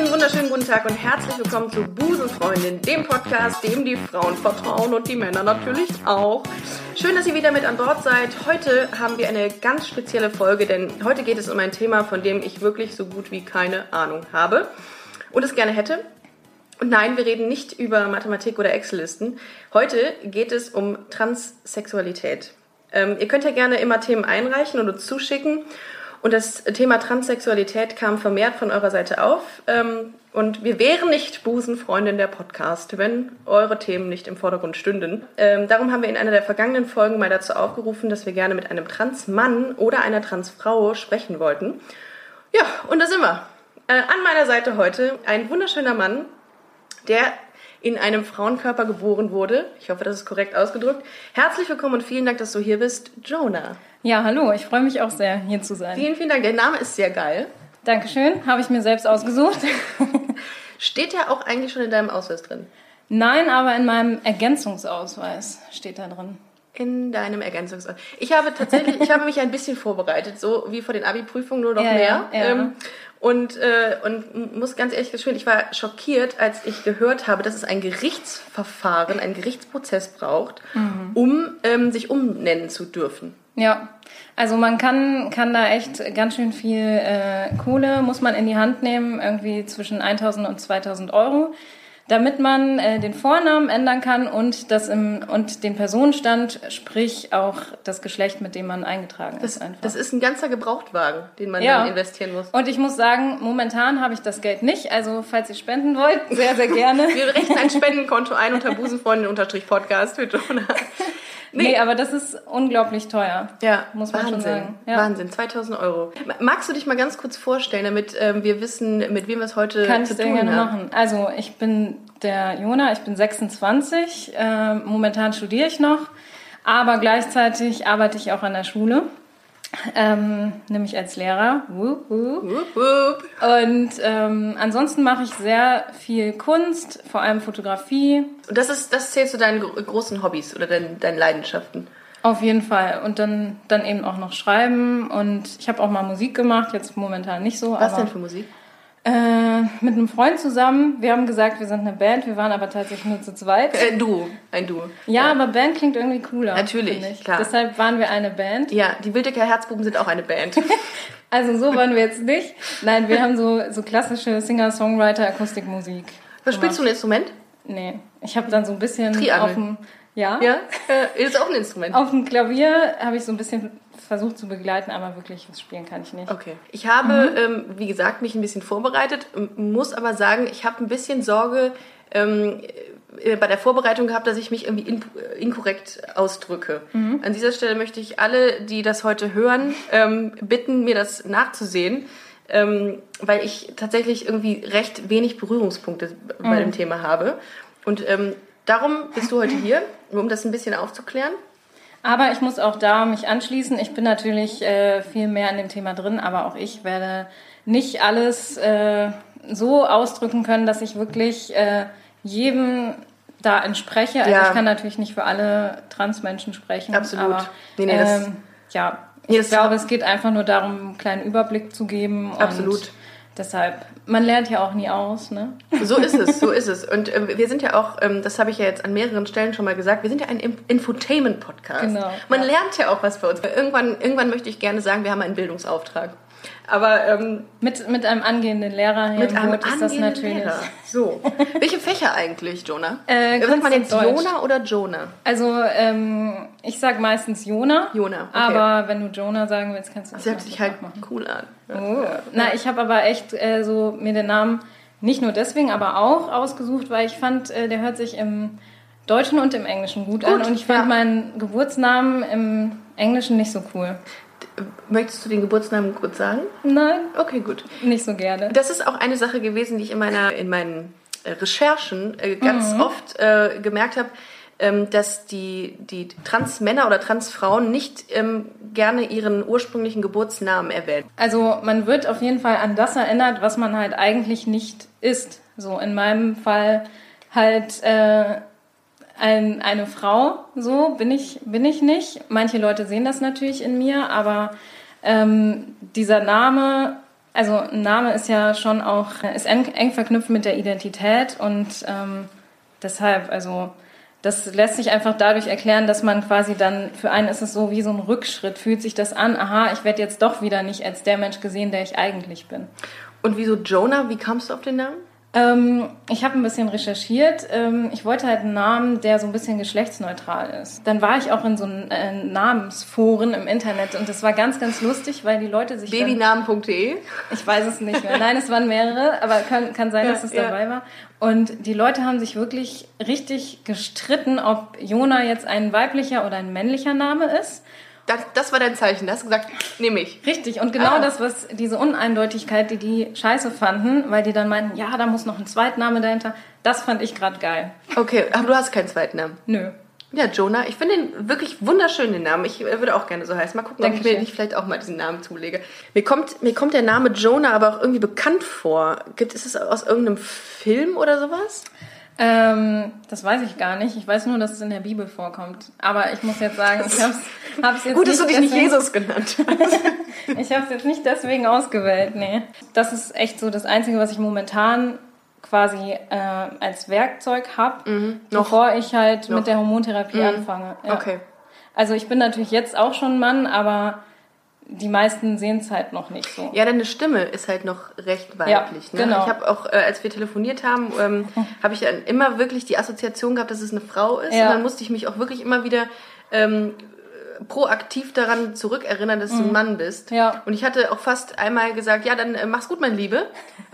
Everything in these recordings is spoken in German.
Einen wunderschönen guten Tag und herzlich willkommen zu Busenfreundin, dem Podcast, dem die Frauen vertrauen und die Männer natürlich auch. Schön, dass ihr wieder mit an Bord seid. Heute haben wir eine ganz spezielle Folge, denn heute geht es um ein Thema, von dem ich wirklich so gut wie keine Ahnung habe und es gerne hätte. Und nein, wir reden nicht über Mathematik oder Excel-Listen. Heute geht es um Transsexualität. Ähm, ihr könnt ja gerne immer Themen einreichen uns zuschicken. Und das Thema Transsexualität kam vermehrt von eurer Seite auf. Ähm, und wir wären nicht Busenfreundin der Podcast, wenn eure Themen nicht im Vordergrund stünden. Ähm, darum haben wir in einer der vergangenen Folgen mal dazu aufgerufen, dass wir gerne mit einem Transmann oder einer Transfrau sprechen wollten. Ja, und da sind wir. Äh, an meiner Seite heute ein wunderschöner Mann, der in einem Frauenkörper geboren wurde. Ich hoffe, das ist korrekt ausgedrückt. Herzlich willkommen und vielen Dank, dass du hier bist, Jonah. Ja, hallo, ich freue mich auch sehr, hier zu sein. Vielen, vielen Dank. Der Name ist sehr geil. Dankeschön, habe ich mir selbst ausgesucht. Steht der auch eigentlich schon in deinem Ausweis drin? Nein, aber in meinem Ergänzungsausweis steht da drin. In deinem Ergänzungsausweis. Ich habe tatsächlich, ich habe mich ein bisschen vorbereitet, so wie vor den Abi-Prüfungen, nur noch Ja, mehr. ja, ja. Ähm, und, äh, und muss ganz ehrlich gestehen, ich war schockiert, als ich gehört habe, dass es ein Gerichtsverfahren, einen Gerichtsprozess braucht, Mhm. um ähm, sich umnennen zu dürfen. Ja, also man kann, kann da echt ganz schön viel äh, Kohle, muss man in die Hand nehmen, irgendwie zwischen 1000 und 2000 Euro, damit man äh, den Vornamen ändern kann und, das im, und den Personenstand, sprich auch das Geschlecht, mit dem man eingetragen ist einfach. Das ist ein ganzer Gebrauchtwagen, den man Ja. dann investieren muss. und ich muss sagen, momentan habe ich das Geld nicht. Also falls ihr spenden wollt, sehr, sehr gerne. Wir rechnen ein Spendenkonto ein unter Busenfreundin-Podcast für Jonah. Nee. aber das ist unglaublich teuer. Ja, Muss man Wahnsinn. schon sagen. Ja. Wahnsinn, 2000 Euro. Magst du dich mal ganz kurz vorstellen, damit ähm, wir wissen, mit wem wir es heute Kann ich zu tun haben? machen. Also ich bin der Jona, ich bin 26. Äh, momentan studiere ich noch, aber gleichzeitig arbeite ich auch an der Schule. Ähm, nämlich als Lehrer. Wup, wup. Wup, wup. Und ähm, ansonsten mache ich sehr viel Kunst, vor allem Fotografie. Und das, ist, das zählt zu deinen gro- großen Hobbys oder deinen, deinen Leidenschaften. Auf jeden Fall. Und dann, dann eben auch noch schreiben. Und ich habe auch mal Musik gemacht, jetzt momentan nicht so. Was aber, denn für Musik? Äh, mit einem Freund zusammen. Wir haben gesagt, wir sind eine Band, wir waren aber tatsächlich nur zu zweit. Äh, du, ein Du. Ja, aber Band klingt irgendwie cooler. Natürlich, klar. Deshalb waren wir eine Band. Ja, die Wildecker Herzbuben sind auch eine Band. Also so waren wir jetzt nicht. Nein, wir haben so, so klassische Singer-Songwriter-Akustikmusik. Was spielst du ein Instrument? Nee, ich habe dann so ein bisschen Triangel. auf dem, ja, Ja, äh, ist auch ein Instrument. auf dem Klavier habe ich so ein bisschen versucht zu begleiten, aber wirklich was spielen kann ich nicht. Okay. Ich habe, ähm, wie gesagt, mich ein bisschen vorbereitet, muss aber sagen, ich habe ein bisschen Sorge ähm, äh, bei der Vorbereitung gehabt, dass ich mich irgendwie in, äh, inkorrekt ausdrücke. An dieser Stelle möchte ich alle, die das heute hören, ähm, bitten, mir das nachzusehen. Ähm, weil ich tatsächlich irgendwie recht wenig Berührungspunkte bei dem Thema habe. Und ähm, darum bist du heute hier, um das ein bisschen aufzuklären. Aber ich muss auch da mich anschließen. Ich bin natürlich äh, viel mehr in dem Thema drin, aber auch ich werde nicht alles äh, so ausdrücken können, dass ich wirklich äh, jedem da entspreche. Also Ja. ich kann natürlich nicht für alle Transmenschen sprechen. Absolut. Aber Nee, nee, das- ähm, ja, ich glaube, es geht einfach nur darum, einen kleinen Überblick zu geben. Und Absolut. Deshalb, man lernt ja auch nie aus, ne? So ist es, so ist es. Und ähm, wir sind ja auch, ähm, das habe ich ja jetzt an mehreren Stellen schon mal gesagt, wir sind ja ein Inf- Infotainment-Podcast. Genau, Man ja. lernt ja auch was bei uns. Irgendwann, irgendwann möchte ich gerne sagen, wir haben einen Bildungsauftrag. Aber ähm, Mit, mit einem angehenden Lehrer hier mit einem Boot ist das angehenden natürlich. Lehrer. So. Welche Fächer eigentlich, Jonah? Äh, Sagt man jetzt Deutsch. Jona oder Jonah? Also, ähm, ich sag meistens Jona. Jona, okay. Aber wenn du Jonah sagen willst, kannst du Das hört sich halt machen. cool an. Oh. Na, ich habe aber echt äh, so mir den Namen nicht nur deswegen, aber auch ausgesucht, weil ich fand, äh, der hört sich im Deutschen und im Englischen gut, an. Gut, Und ich fand ja. meinen Geburtsnamen im Englischen nicht so cool. Möchtest du den Geburtsnamen kurz sagen? Nein, Okay, gut. nicht so gerne. Das ist auch eine Sache gewesen, die ich in meiner in meinen Recherchen äh, ganz Mhm. oft äh, gemerkt habe. ähm, dass die, die Transmänner oder Transfrauen nicht ähm, gerne ihren ursprünglichen Geburtsnamen erwähnen. Also man wird auf jeden Fall an das erinnert, was man halt eigentlich nicht ist. So in meinem Fall halt äh, ein, eine Frau, so bin ich, bin ich nicht. Manche Leute sehen das natürlich in mir, aber ähm, dieser Name, also ein Name ist ja schon auch, ist eng, eng verknüpft mit der Identität und ähm, deshalb, also das lässt sich einfach dadurch erklären, dass man quasi dann, für einen ist es so wie so ein Rückschritt, fühlt sich das an, aha, ich werde jetzt doch wieder nicht als der Mensch gesehen, der ich eigentlich bin. Und wieso Jonah? Wie kamst du auf den Namen? Ähm, ich habe ein bisschen recherchiert. Ähm, ich wollte halt einen Namen, der so ein bisschen geschlechtsneutral ist. Dann war ich auch in so äh, Namensforen im Internet und das war ganz, ganz lustig, weil die Leute sich. Babynamen.de? Ich weiß es nicht mehr. Nein, es waren mehrere, aber kann, kann sein, dass es ja, dabei war. Und die Leute haben sich wirklich richtig gestritten, ob Jona jetzt ein weiblicher oder ein männlicher Name ist. Das, das war dein Zeichen. Du hast gesagt, nehme ich. Richtig. Und genau ah. das, was diese Uneindeutigkeit, die die scheiße fanden, weil die dann meinten, ja, da muss noch ein Zweitname dahinter, das fand ich gerade geil. Okay, aber du hast keinen Zweitnamen. Nö. Ja, Jonah. Ich finde den wirklich wunderschön, den Namen. Ich würde auch gerne so heißen. Mal gucken, Dankeschön. ob ich mir nicht vielleicht auch mal diesen Namen zulege. Mir kommt, mir kommt der Name Jonah aber auch irgendwie bekannt vor. Gibt, ist es aus irgendeinem Film oder sowas? Ähm, das weiß ich gar nicht. Ich weiß nur, dass es in der Bibel vorkommt. Aber ich muss jetzt sagen, ich habe es jetzt Gut, dass du dich nicht Jesus genannt hast. ich habe es jetzt nicht deswegen ausgewählt, nee. Das ist echt so das Einzige, was ich momentan quasi äh, als Werkzeug habe, mhm. bevor ich halt noch. mit der Hormontherapie mhm. anfange. Ja. Okay. Also ich bin natürlich jetzt auch schon Mann, aber die meisten sehen es halt noch nicht so. Ja, deine Stimme ist halt noch recht weiblich. Ja, ne? genau. Ich habe auch, äh, als wir telefoniert haben, ähm, habe ich immer wirklich die Assoziation gehabt, dass es eine Frau ist. Ja. Und dann musste ich mich auch wirklich immer wieder ähm, proaktiv daran zurückerinnern, dass du ein mhm. Mann bist. Ja. Und ich hatte auch fast einmal gesagt, ja, dann äh, mach's gut, mein Liebe.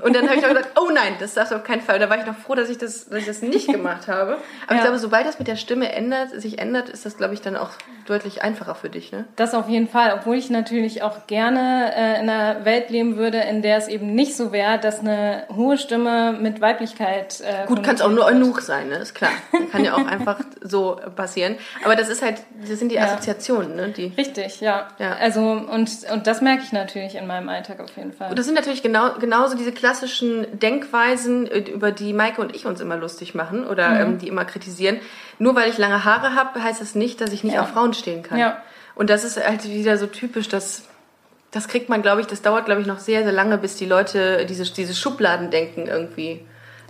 Und dann habe ich auch gesagt, oh nein, das darfst du auf keinen Fall. Da war ich noch froh, dass ich das, dass ich das nicht gemacht habe. Aber ja. ich glaube, sobald das mit der Stimme ändert, sich ändert, ist das, glaube ich, dann auch deutlich einfacher für dich. Ne? Das auf jeden Fall, obwohl ich natürlich auch gerne äh, in einer Welt leben würde, in der es eben nicht so wäre, dass eine hohe Stimme mit Weiblichkeit. Äh, gut, kann es auch nur Eunuch sein, ne? ist klar. Kann ja auch einfach so passieren. Aber das ist halt, das sind die Assoziationen. Situationen, ne? Die Richtig, ja. ja. Also und, und das merke ich natürlich in meinem Alltag auf jeden Fall. Und das sind natürlich genau, genauso diese klassischen Denkweisen, äh, über die Maike und ich uns immer lustig machen oder mhm. ähm, die immer kritisieren. Nur weil ich lange Haare habe, heißt das nicht, dass ich nicht ja. auf Frauen stehen kann. Ja. Und das ist halt wieder so typisch, dass das kriegt man, glaube ich, das dauert, glaube ich, noch sehr, sehr lange, bis die Leute diese, diese Schubladendenken irgendwie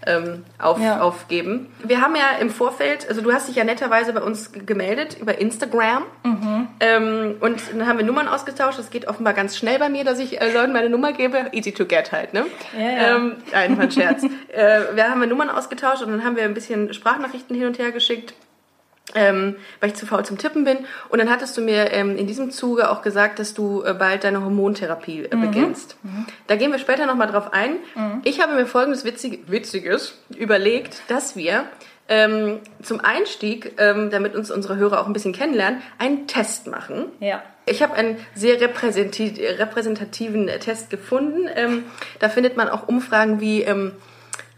ähm, auf, ja. aufgeben. Wir haben ja im Vorfeld, also du hast dich ja netterweise bei uns gemeldet über Instagram mhm. ähm, und dann haben wir Nummern ausgetauscht. Das geht offenbar ganz schnell bei mir, dass ich äh, Leuten meine Nummer gebe. Easy to get halt, ne? Ja, ja. Ähm, ein Scherz. äh, wir haben wir Nummern ausgetauscht und dann haben wir ein bisschen Sprachnachrichten hin und her geschickt ähm, weil ich zu faul zum Tippen bin. Und dann hattest du mir ähm, in diesem Zuge auch gesagt, dass du äh, bald deine Hormontherapie äh, mhm. beginnst. Mhm. Da gehen wir später nochmal drauf ein. Mhm. Ich habe mir folgendes Witzig Witziges überlegt, dass wir ähm, zum Einstieg, ähm, damit uns unsere Hörer auch ein bisschen kennenlernen, einen Test machen. Ja. Ich habe einen sehr repräsentativen Test gefunden. Ähm, da findet man auch Umfragen wie ähm,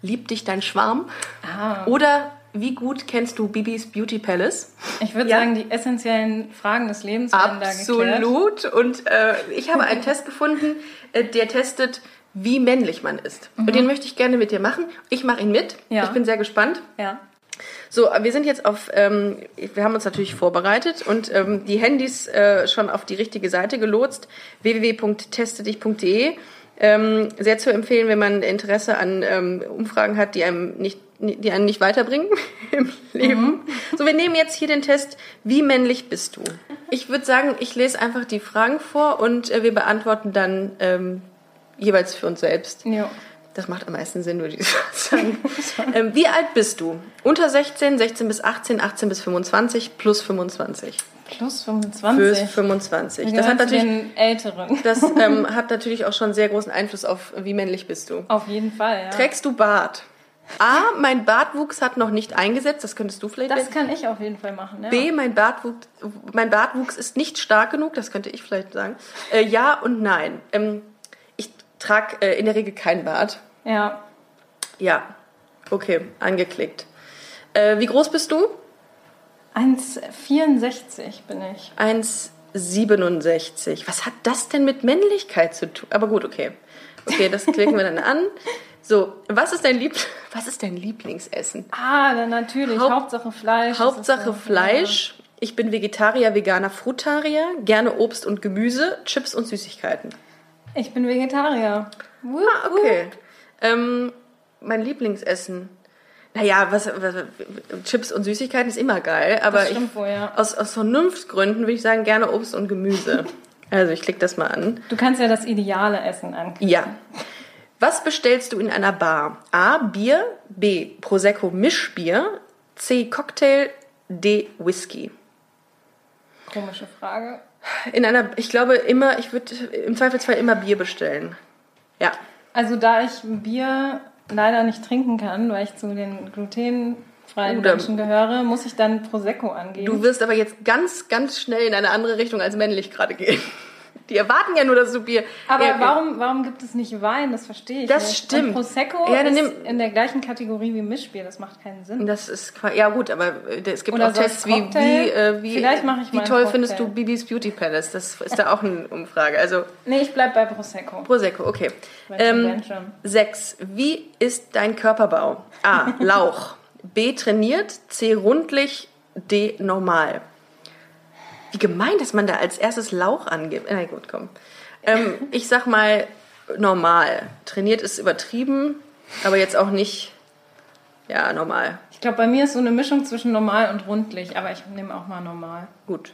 Liebt dich dein Schwarm? Ah. Oder wie gut kennst du Bibis Beauty Palace? Ich würde ja. sagen, die essentiellen Fragen des Lebens werden da geklärt. Absolut. Und äh, ich habe einen Test gefunden, äh, der testet, wie männlich man ist. Mhm. Und den möchte ich gerne mit dir machen. Ich mache ihn mit. Ja. Ich bin sehr gespannt. Ja. So, wir sind jetzt auf, ähm, wir haben uns natürlich vorbereitet und ähm, die Handys äh, schon auf die richtige Seite gelotst, www.testedich.de. Ähm, sehr zu empfehlen, wenn man Interesse an ähm, Umfragen hat, die einem nicht die einen nicht weiterbringen im Leben. Mhm. So, wir nehmen jetzt hier den Test, wie männlich bist du? Ich würde sagen, ich lese einfach die Fragen vor und äh, wir beantworten dann ähm, jeweils für uns selbst. Ja. Das macht am meisten Sinn, würde ich sagen. ähm, wie alt bist du? Unter 16, 16 bis 18, 18 bis 25, plus 25. Plus 25. Plus 25. Das hat natürlich den Älteren. Das ähm, hat natürlich auch schon sehr großen Einfluss auf, wie männlich bist du. Auf jeden Fall, ja. Trägst du Bart? A, mein Bartwuchs hat noch nicht eingesetzt, das könntest du vielleicht. Das kann ich auf jeden Fall machen. Ja. B, mein Bartwuchs, mein Bartwuchs ist nicht stark genug, das könnte ich vielleicht sagen. Äh, ja und nein. Ähm, ich trage äh, in der Regel kein Bart. Ja. Ja. Okay, angeklickt. Äh, wie groß bist du? 1,64 bin ich. 1,67. Was hat das denn mit Männlichkeit zu tun? Aber gut, okay. Okay, das klicken wir dann an. So, was ist dein, Lieb was ist dein Lieblingsessen? Ah, dann natürlich. Haupt- Hauptsache Fleisch. Hauptsache Fleisch. Ich bin Vegetarier, Veganer, Frutarier. Gerne Obst und Gemüse, Chips und Süßigkeiten. Ich bin Vegetarier. Wup, Ah, okay. Ähm, mein Lieblingsessen. Naja, was, was, Chips und Süßigkeiten ist immer geil, aber ich, wohl, ja. aus, aus Vernunftsgründen würde ich sagen, gerne Obst und Gemüse. Also ich klicke das mal an. Du kannst ja das ideale Essen anklicken. Ja. Was bestellst du in einer Bar? A. Bier, B. Prosecco Mischbier, C. Cocktail, D. Whisky. Komische Frage. In einer, ich glaube immer, ich würde im Zweifelsfall immer Bier bestellen. Ja. Also da ich Bier leider nicht trinken kann, weil ich zu den glutenfreien da- Menschen gehöre, muss ich dann Prosecco angeben. Du wirst aber jetzt ganz, ganz schnell in eine andere Richtung als männlich gerade gehen. Die erwarten ja nur, dass du Bier. aber Ja, warum, warum gibt es nicht Wein? Das verstehe ich Das nicht. stimmt. Und Prosecco Ja, dann ist in der gleichen Kategorie wie Mischbier. Das macht keinen Sinn. Das ist ja gut, aber äh, es gibt Oder auch Tests wie, wie, äh, wie, wie toll findest du Bibis Beauty Palace? Das ist da auch eine Umfrage. Also Nee, ich bleib bei Prosecco. Prosecco, okay. Ähm, sechs. Wie ist dein Körperbau? A. Lauch. B. Trainiert. C. Rundlich. D. Normal. Wie gemein, dass man da als erstes Lauch angibt. Na gut, komm. Ähm, ich sag mal normal. Trainiert ist übertrieben, aber jetzt auch nicht. Ja, normal. Ich glaube, bei mir ist so eine Mischung zwischen normal und rundlich, aber ich nehme auch mal normal. Gut.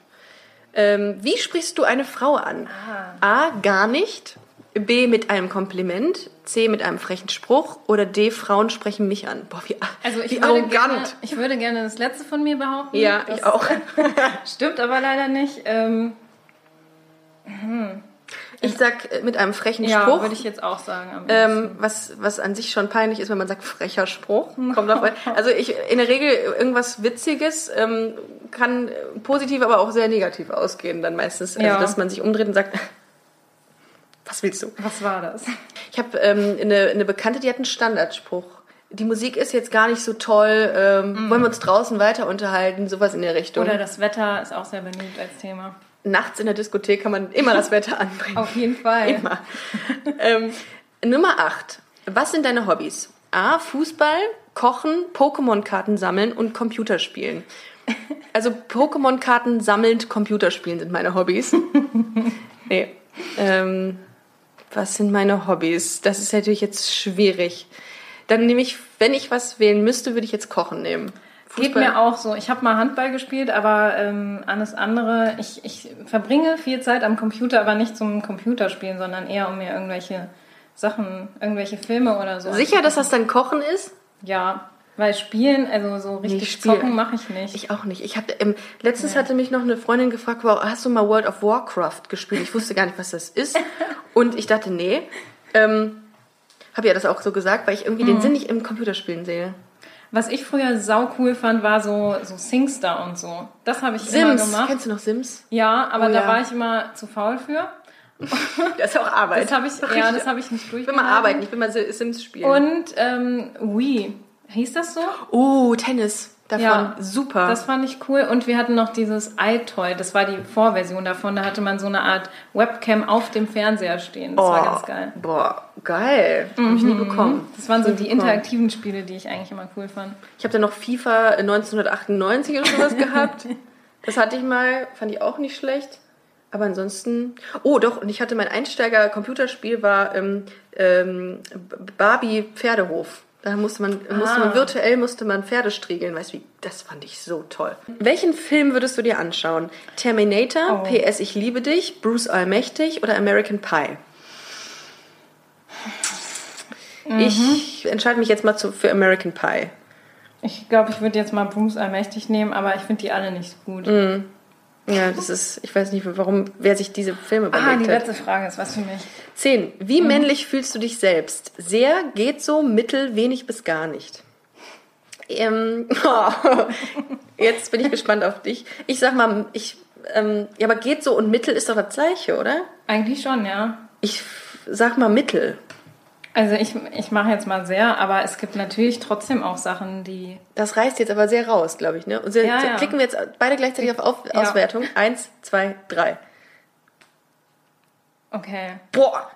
Ähm, wie sprichst du eine Frau an? Ah. A. Gar nicht. B. Mit einem Kompliment. C. Mit einem frechen Spruch. Oder D. Frauen sprechen mich an. Boah, wie, Also ich wie würde, arrogant. gerne, ich würde gerne das letzte von mir behaupten. Ja, Das ich auch. Stimmt aber leider nicht. Ähm, Ich sag äh, mit einem frechen ja, Spruch. würde ich jetzt auch sagen. ähm, was, was an sich schon peinlich ist, wenn man sagt frecher Spruch. Kommt auf, also ich in der Regel irgendwas Witziges ähm, kann positiv, aber auch sehr negativ ausgehen dann meistens. Also Ja. dass man sich umdreht und sagt, was willst du? Was war das? Ich habe ähm, eine, eine Bekannte, die hat einen Standardspruch. Die Musik ist jetzt gar nicht so toll. Ähm, Wollen wir uns draußen weiter unterhalten? Sowas in der Richtung. Oder das Wetter ist auch sehr beliebt als Thema. Nachts in der Diskothek kann man immer das Wetter anbringen. Auf jeden Fall. Immer. ähm, Nummer 8. Was sind deine Hobbys? A. Fußball, Kochen, Pokémon-Karten sammeln und Computerspielen. Also Pokémon-Karten sammelnd Computerspielen sind meine Hobbys. nee. Ähm, was sind meine Hobbys? Das ist natürlich jetzt schwierig. Dann nehme ich, wenn ich was wählen müsste, würde ich jetzt Kochen nehmen. Geht mir auch so. Ich habe mal Handball gespielt, aber ähm, alles andere. Ich, ich verbringe viel Zeit am Computer, aber nicht zum Computerspielen, sondern eher um mir irgendwelche Sachen, irgendwelche Filme oder so. Sicher, dass das dann Kochen ist? Ja, weil spielen, also so richtig spiel- zocken mache ich nicht. Ich auch nicht. Ich hatte, ähm, letztens hatte mich noch eine Freundin gefragt, hast du mal World of Warcraft gespielt? Ich wusste gar nicht, was das ist. Und ich dachte, nee. Ähm, habe ja das auch so gesagt, weil ich irgendwie Mhm. den Sinn nicht im Computerspielen sehe. Was ich früher sau cool fand, war so, so Singstar und so. Das habe ich immer Sims. gemacht. Kennst du noch Sims? Ja, aber Oh da ja. war ich immer zu faul für. Das ist auch Arbeit. Das habe ich, ja, das habe ich nicht Ich will mal arbeiten, ich will mal Sims spielen. Und ähm, Wii. Hieß das so? oh, Tennis. Davon. Ja, Super. Das fand ich cool. Und wir hatten noch dieses iToy. Das war die Vorversion davon. Da hatte man so eine Art Webcam auf dem Fernseher stehen. Das war ganz geil. Oh, Boah, geil. Habe ich nie bekommen. Das waren so die bekommen. interaktiven Spiele, die ich eigentlich immer cool fand. Ich habe dann noch FIFA 1998 oder sowas gehabt. Das hatte ich mal, fand ich auch nicht schlecht. Aber ansonsten. Oh, doch, und ich hatte mein Einsteiger-Computerspiel war ähm, ähm, Barbie Pferdehof. Da musste man, musste man Ah. virtuell musste man Pferde striegeln. Weißt du wie? Das fand ich so toll. Welchen Film würdest du dir anschauen? Terminator, Oh. PS Ich liebe dich, Bruce Allmächtig oder American Pie? Ich entscheide mich jetzt mal zu, für American Pie. Ich glaube, ich würde jetzt mal Bruce Allmächtig nehmen, aber ich finde die alle nicht so gut. Mhm. Ja, das ist, ich weiß nicht, warum, wer sich diese Filme Ah, überlegt die hat. letzte Frage ist was für mich. 10. Wie männlich fühlst du dich selbst? Sehr, geht so, mittel, wenig bis gar nicht. Ähm, jetzt bin ich gespannt auf dich. Ich sag mal, ich, ähm, ja, aber geht so und mittel ist doch das gleiche, oder? Eigentlich schon, ja. Ich sag mal mittel. Also ich, ich mache jetzt mal sehr, aber es gibt natürlich trotzdem auch Sachen, die... Das reißt jetzt aber sehr raus, glaube ich. Ne? Und so, Ja, so ja. klicken wir jetzt beide gleichzeitig auf, auf Ja. Auswertung. Eins, zwei, drei. Okay. Boah!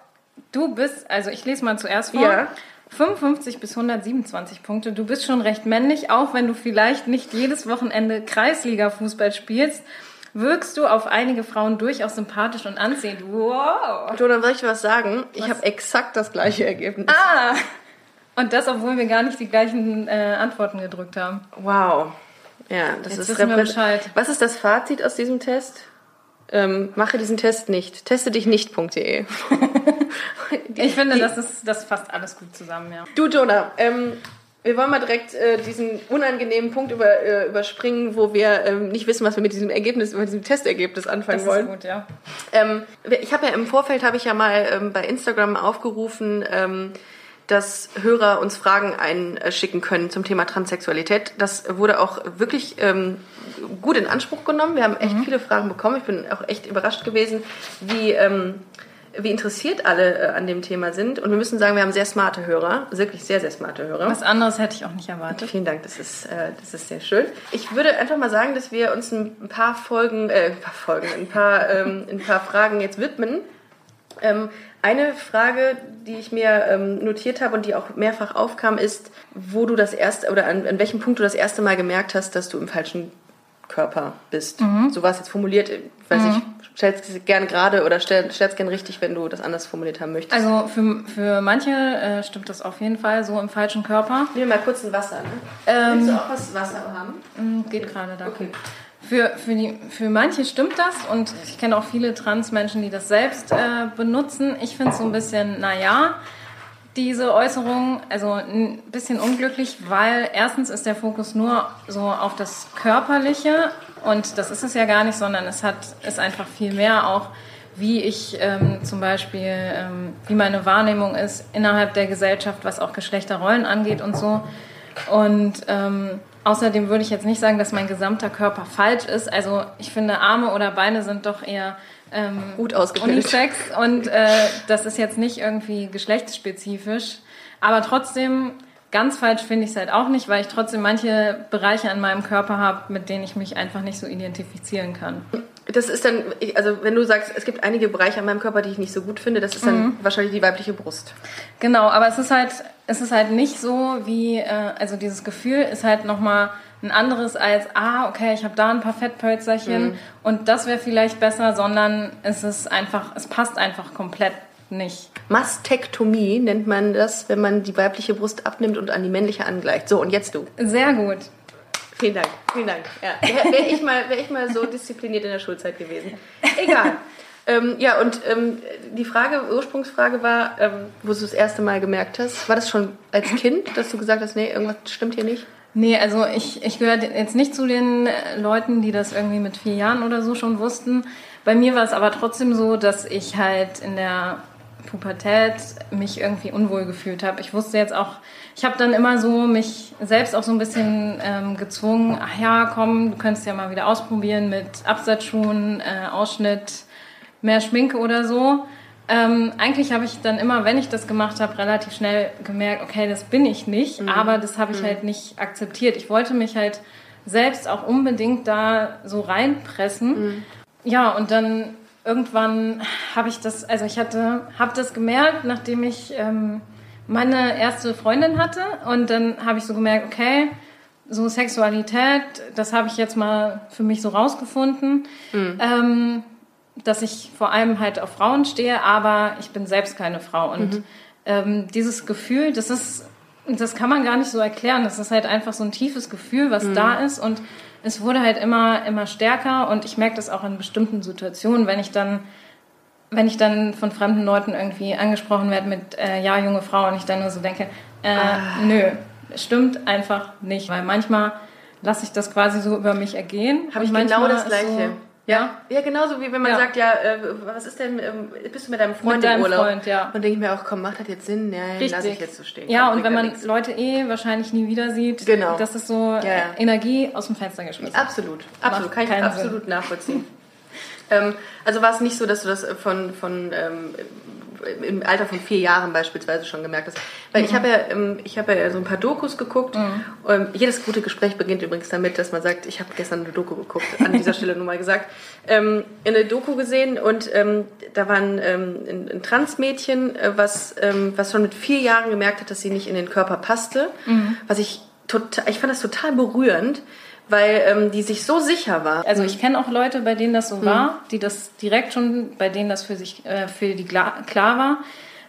Du bist, also ich lese mal zuerst vor. Ja. 55 bis 127 Punkte. Du bist schon recht männlich, auch wenn du vielleicht nicht jedes Wochenende Kreisliga-Fußball spielst, wirkst du auf einige Frauen durchaus sympathisch und anziehend. Wow. Du, dann soll ich dir was sagen. Ich habe exakt das gleiche Ergebnis. Ah! Und das, obwohl wir gar nicht die gleichen äh, Antworten gedrückt haben. Wow. Ja, das Jetzt ist wissen wir reprä- Bescheid. Was ist das Fazit aus diesem Test? Ähm, mache diesen Test nicht. Teste dich nicht.de. Ich finde, das ist das fasst alles gut zusammen, ja. Du, Jonah, ähm, wir wollen mal direkt äh, diesen unangenehmen Punkt über, äh, überspringen, wo wir ähm, nicht wissen, was wir mit diesem Ergebnis, mit diesem Testergebnis anfangen Das wollen. ist gut, ja. Ähm, ich habe ja im Vorfeld habe ich ja mal ähm, bei Instagram aufgerufen, ähm, dass Hörer uns Fragen einschicken können zum Thema Transsexualität. Das wurde auch wirklich ähm, gut in Anspruch genommen. Wir haben echt viele Fragen bekommen. Ich bin auch echt überrascht gewesen, wie ähm, wie interessiert alle äh, an dem Thema sind. Und wir müssen sagen, wir haben sehr smarte Hörer, wirklich sehr, sehr smarte Hörer. Was anderes hätte ich auch nicht erwartet. Vielen Dank, das ist, äh, das ist sehr schön. Ich würde einfach mal sagen, dass wir uns ein paar Folgen, äh, ein paar Folgen, ein paar, ähm, ein paar Fragen jetzt widmen. Ähm, eine Frage, die ich mir ähm, notiert habe und die auch mehrfach aufkam, ist, wo du das erste oder an, an welchem Punkt du das erste Mal gemerkt hast, dass du im falschen Körper bist. So war es jetzt formuliert. Ich weiß nicht, stell's gerne gerade oder stell, stell's gerne richtig, wenn du das anders formuliert haben möchtest. Also für, für manche äh, stimmt das auf jeden Fall so im falschen Körper. Nehmen wir mal kurz ein Wasser. Ne? Ähm, Willst du auch was Wasser haben? Mm, Geht gerade da. Okay. Für, für, die, für manche stimmt das und ich kenne auch viele Transmenschen, die das selbst äh, benutzen. Ich finde es so ein bisschen, naja, diese Äußerung, also ein bisschen unglücklich, weil erstens ist der Fokus nur so auf das Körperliche und das ist es ja gar nicht, sondern es hat ist einfach viel mehr auch, wie ich ähm, zum Beispiel, ähm, wie meine Wahrnehmung ist innerhalb der Gesellschaft, was auch Geschlechterrollen angeht und so. Und ähm, außerdem würde ich jetzt nicht sagen, dass mein gesamter Körper falsch ist. Also ich finde, Arme oder Beine sind doch eher ähm, Gut ausgebildet. Unisex und äh, das ist jetzt nicht irgendwie geschlechtsspezifisch. Aber trotzdem, ganz falsch finde ich es halt auch nicht, weil ich trotzdem manche Bereiche an meinem Körper habe, mit denen ich mich einfach nicht so identifizieren kann. Das ist dann, also wenn du sagst, es gibt einige Bereiche an meinem Körper, die ich nicht so gut finde, das ist dann Mhm. wahrscheinlich die weibliche Brust. Genau, aber es ist halt, es ist halt nicht so wie, äh, also dieses Gefühl ist halt nochmal ein anderes als, ah, okay, ich habe da ein paar Fettpölzerchen und das wäre vielleicht besser, sondern es ist einfach, es passt einfach komplett nicht. Mastektomie nennt man das, wenn man die weibliche Brust abnimmt und an die männliche angleicht. So, und jetzt du. Sehr gut. Vielen Dank, vielen Dank. Ja. Wäre wär ich, mal- wär ich mal so diszipliniert in der Schulzeit gewesen. Egal. ähm, ja, und ähm, die Frage, Ursprungsfrage war, ähm, wo du das erste Mal gemerkt hast, war das schon als Kind, dass du gesagt hast, nee, irgendwas stimmt hier nicht? Nee, also ich, ich gehöre jetzt nicht zu den äh, Leuten, die das irgendwie mit vier Jahren oder so schon wussten. Bei mir war es aber trotzdem so, dass ich halt in der Pubertät mich irgendwie unwohl gefühlt habe. Ich wusste jetzt auch, ich habe dann immer so mich selbst auch so ein bisschen ähm, gezwungen, ach ja, komm, du könntest ja mal wieder ausprobieren mit Absatzschuhen, äh, Ausschnitt, mehr Schminke oder so. Ähm, eigentlich habe ich dann immer, wenn ich das gemacht habe, relativ schnell gemerkt, okay, das bin ich nicht, aber das habe ich halt nicht akzeptiert. Ich wollte mich halt selbst auch unbedingt da so reinpressen. Ja, und dann irgendwann habe ich das, also ich hatte, habe das gemerkt, nachdem ich ähm, meine erste Freundin hatte und dann habe ich so gemerkt, okay, so Sexualität, das habe ich jetzt mal für mich so rausgefunden. Ähm, dass ich vor allem halt auf Frauen stehe, aber ich bin selbst keine Frau. Und ähm, dieses Gefühl, das ist, das kann man gar nicht so erklären. Das ist halt einfach so ein tiefes Gefühl, was da ist. Und es wurde halt immer, immer stärker. Und ich merke das auch in bestimmten Situationen, wenn ich dann, wenn ich dann von fremden Leuten irgendwie angesprochen werde mit, äh, ja, junge Frau, und ich dann nur so denke, äh, nö, stimmt einfach nicht. Weil manchmal lasse ich das quasi so über mich ergehen. Habe ich genau das Gleiche. So, ja, Ja, genauso wie wenn man Ja. sagt, ja, äh, was ist denn, ähm, bist du mit deinem Freund Mit deinem im Urlaub? Freund, ja. Und denke ich mir auch, komm, macht das jetzt Sinn? Nein, Richtig. lass ich jetzt so stehen. Ja, Komm, und wenn man nichts. Leute eh wahrscheinlich nie wieder sieht, Genau. das ist so Ja, ja. Energie aus dem Fenster geschmissen. Absolut, absolut, kann ich absolut nachvollziehen. ähm, also war es nicht so, dass du das von, von, ähm, im Alter von vier Jahren beispielsweise schon gemerkt hast. Weil ich habe ja, ähm, ich habe ja so ein paar Dokus geguckt. Ähm, jedes gute Gespräch beginnt übrigens damit, dass man sagt, ich habe gestern eine Doku geguckt, an dieser Stelle nur mal gesagt. Ähm, eine Doku gesehen und ähm, da war ein, ähm, ein, ein Transmädchen, äh, was, ähm, was schon mit vier Jahren gemerkt hat, dass sie nicht in den Körper passte. Was ich total, ich fand das total berührend, weil ähm, die sich so sicher war. Also ich kenne auch Leute, bei denen das so war, die das direkt schon, bei denen das für sich, äh, für die klar, klar war.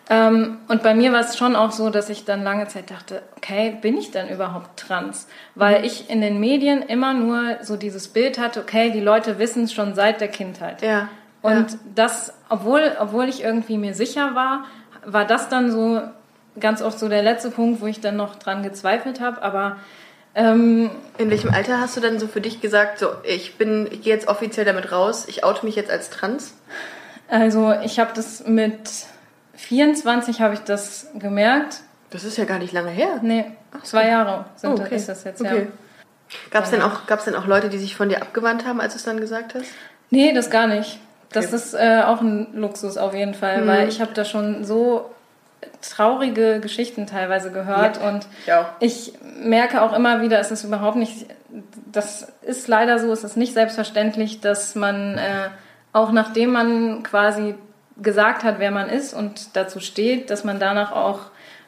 Ähm, und bei mir war es schon auch so, dass ich dann lange Zeit dachte, okay, bin ich denn überhaupt trans? Weil ich in den Medien immer nur so dieses Bild hatte, okay, die Leute wissen es schon seit der Kindheit. Ja. Und ja. das, obwohl, obwohl ich irgendwie mir sicher war, war das dann so ganz oft so der letzte Punkt, wo ich dann noch dran gezweifelt habe. Aber ähm, In welchem Alter hast du dann so für dich gesagt, so ich bin, ich gehe jetzt offiziell damit raus, ich oute mich jetzt als trans? also ich habe das mit 24 habe ich das gemerkt. Das ist ja gar nicht lange her. Nee, zwei Jahre sind, Oh, okay. ist das jetzt, okay. ja. Gab es denn, auch- gab's denn auch Leute, die sich von dir abgewandt haben, als du es dann gesagt hast? Nee, das gar nicht. Das Okay. ist äh, auch ein Luxus auf jeden Fall, weil ich habe da schon so traurige Geschichten teilweise gehört Ja, und ich auch. ich merke auch immer wieder, es ist überhaupt nicht, das ist leider so, es ist nicht selbstverständlich, dass man äh, auch nachdem man quasi gesagt hat, wer man ist und dazu steht, dass man danach auch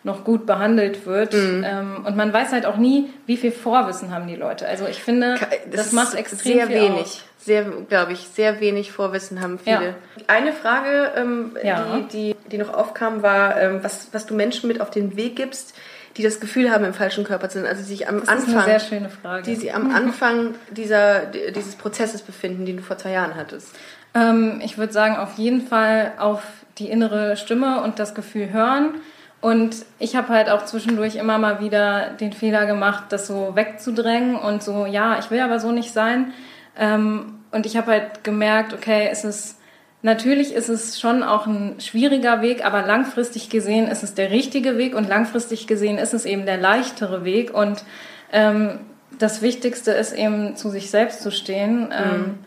noch gut behandelt wird. Mhm. Ähm, und man weiß halt auch nie, wie viel Vorwissen haben die Leute. Also ich finde, das, ist macht extrem sehr viel wenig. aus. Sehr, glaube ich, sehr wenig Vorwissen haben viele. Ja. Eine Frage, ähm, Ja. die, die, die noch aufkam, war, ähm, was, was du Menschen mit auf den Weg gibst, die das Gefühl haben, im falschen Körper zu sein. Also die sich am Das ist Anfang, eine sehr schöne Frage. die sich am Anfang dieser, dieses Prozesses befinden, den du vor zwei Jahren hattest. Ähm, ich würde sagen, auf jeden Fall auf die innere Stimme und das Gefühl hören. Und ich habe halt auch zwischendurch immer mal wieder den Fehler gemacht, das so wegzudrängen und so, ja, ich will aber so nicht sein. Ähm, und ich habe halt gemerkt, okay, es ist, natürlich ist es schon auch ein schwieriger Weg, aber langfristig gesehen ist es der richtige Weg und langfristig gesehen ist es eben der leichtere Weg. Und ähm, das Wichtigste ist eben zu sich selbst zu stehen. Ähm,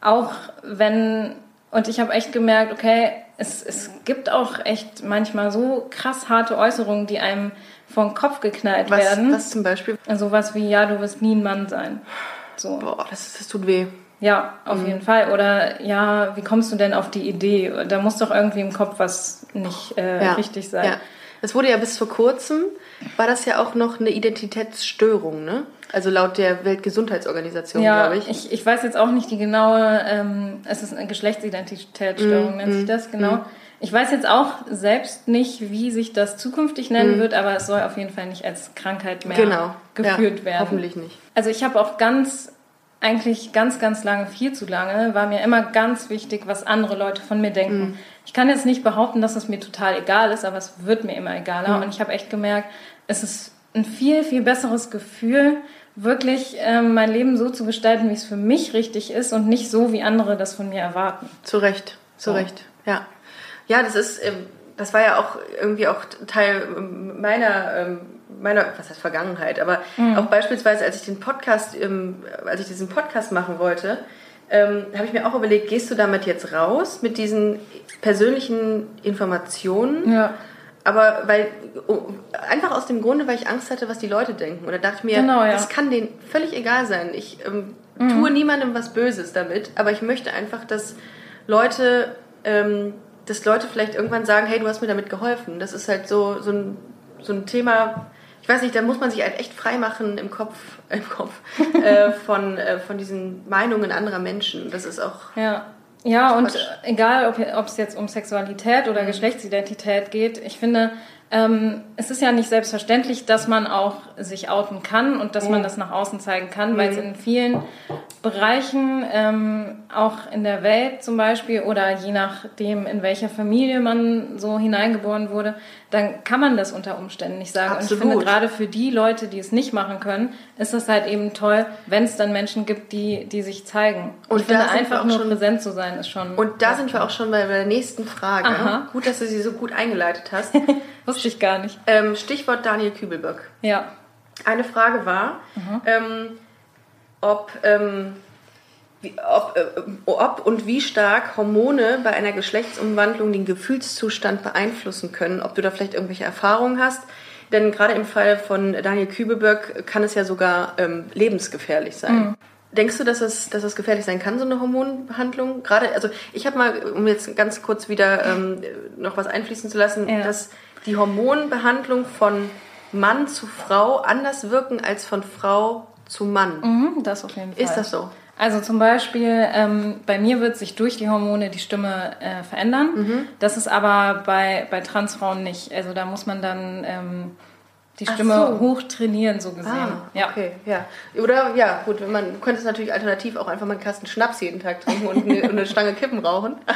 auch wenn, und ich habe echt gemerkt, okay, es, es gibt auch echt manchmal so krass harte Äußerungen, die einem vom Kopf geknallt Was, werden. was zum Beispiel? Sowas wie, ja, du wirst nie ein Mann sein. So. Boah, das, das tut weh. Ja, auf jeden Fall. Oder ja, wie kommst du denn auf die Idee? Da muss doch irgendwie im Kopf was nicht äh, Ja. richtig sein. Ja. Das wurde ja bis vor kurzem, war das ja auch noch eine Identitätsstörung, ne? Also laut der Weltgesundheitsorganisation, Ja, glaube ich. ich. Ich weiß jetzt auch nicht die genaue, ähm, es ist eine Geschlechtsidentitätsstörung, Mm, nennt sich das, genau. Ich weiß jetzt auch selbst nicht, wie sich das zukünftig nennen wird, aber es soll auf jeden Fall nicht als Krankheit mehr Mm. genau. geführt ja, werden. Hoffentlich nicht. Also ich habe auch ganz, eigentlich ganz, ganz lange, viel zu lange, war mir immer ganz wichtig, was andere Leute von mir denken. Ich kann jetzt nicht behaupten, dass es mir total egal ist, aber es wird mir immer egaler. Und ich habe echt gemerkt, es ist ein viel, viel besseres Gefühl, wirklich ähm, mein Leben so zu gestalten, wie es für mich richtig ist und nicht so, wie andere das von mir erwarten. Zu Recht, zu So. Recht, ja. Ja, das ist, ähm, das war ja auch irgendwie auch Teil ähm, meiner, ähm, meiner, was heißt Vergangenheit, aber auch beispielsweise, als ich den Podcast, als ich diesen Podcast machen wollte, ähm, habe ich mir auch überlegt, gehst du damit jetzt raus mit diesen persönlichen Informationen? Ja. Aber weil, oh, einfach aus dem Grunde, weil ich Angst hatte, was die Leute denken. Und da dachte ich mir, Genau, ja. Mhm. das kann denen völlig egal sein. Ich ähm, tue niemandem was Böses damit, aber ich möchte einfach, dass Leute, ähm, dass Leute vielleicht irgendwann sagen, hey, du hast mir damit geholfen. Das ist halt so, so, ein, so ein Thema, ich weiß nicht, da muss man sich halt echt frei machen im Kopf, im Kopf äh, von, äh, von diesen Meinungen anderer Menschen. Das ist auch, Ja. Ja, und egal, ob ob es jetzt um Sexualität oder Geschlechtsidentität geht, ich finde, ähm, es ist ja nicht selbstverständlich, dass man auch sich outen kann und dass man das nach außen zeigen kann, weil es in vielen Bereichen, ähm, auch in der Welt zum Beispiel oder je nachdem, in welcher Familie man so hineingeboren wurde, dann kann man das unter Umständen nicht sagen. Und ich Absolut. finde, gerade für die Leute, die es nicht machen können, ist es halt eben toll, wenn es dann Menschen gibt, die, die sich zeigen. Und ich finde, einfach nur schon- präsent zu sein, ist schon. und da sind wir auch schon bei der nächsten Frage. Aha. Gut, dass du sie so gut eingeleitet hast. wusste ich gar nicht. ähm, Stichwort Daniel Kübelböck. Ja. Eine Frage war, Mhm. ähm, ob, ähm, wie, ob, äh, ob und wie stark Hormone bei einer Geschlechtsumwandlung den Gefühlszustand beeinflussen können. Ob du da vielleicht irgendwelche Erfahrungen hast. Denn gerade im Fall von Daniel Kübelberg kann es ja sogar ähm, lebensgefährlich sein. Mhm. Denkst du, dass es, dass es gefährlich sein kann, so eine Hormonbehandlung? Gerade, also ich habe mal, um jetzt ganz kurz wieder ähm, noch was einfließen zu lassen, ja. dass die Hormonbehandlung von Mann zu Frau anders wirken als von Frau zu Mann. Mhm, das auf jeden Fall. Ist das so? Also zum Beispiel, ähm, bei mir wird sich durch die Hormone die Stimme äh, verändern. Mhm. Das ist aber bei, bei Transfrauen nicht. Also da muss man dann ähm, die Stimme so. hoch trainieren, so gesehen. Ah, ja. Okay, ja. Oder ja, gut, man könnte es natürlich alternativ auch einfach mal einen Kasten Schnaps jeden Tag trinken und eine, und eine Stange Kippen rauchen.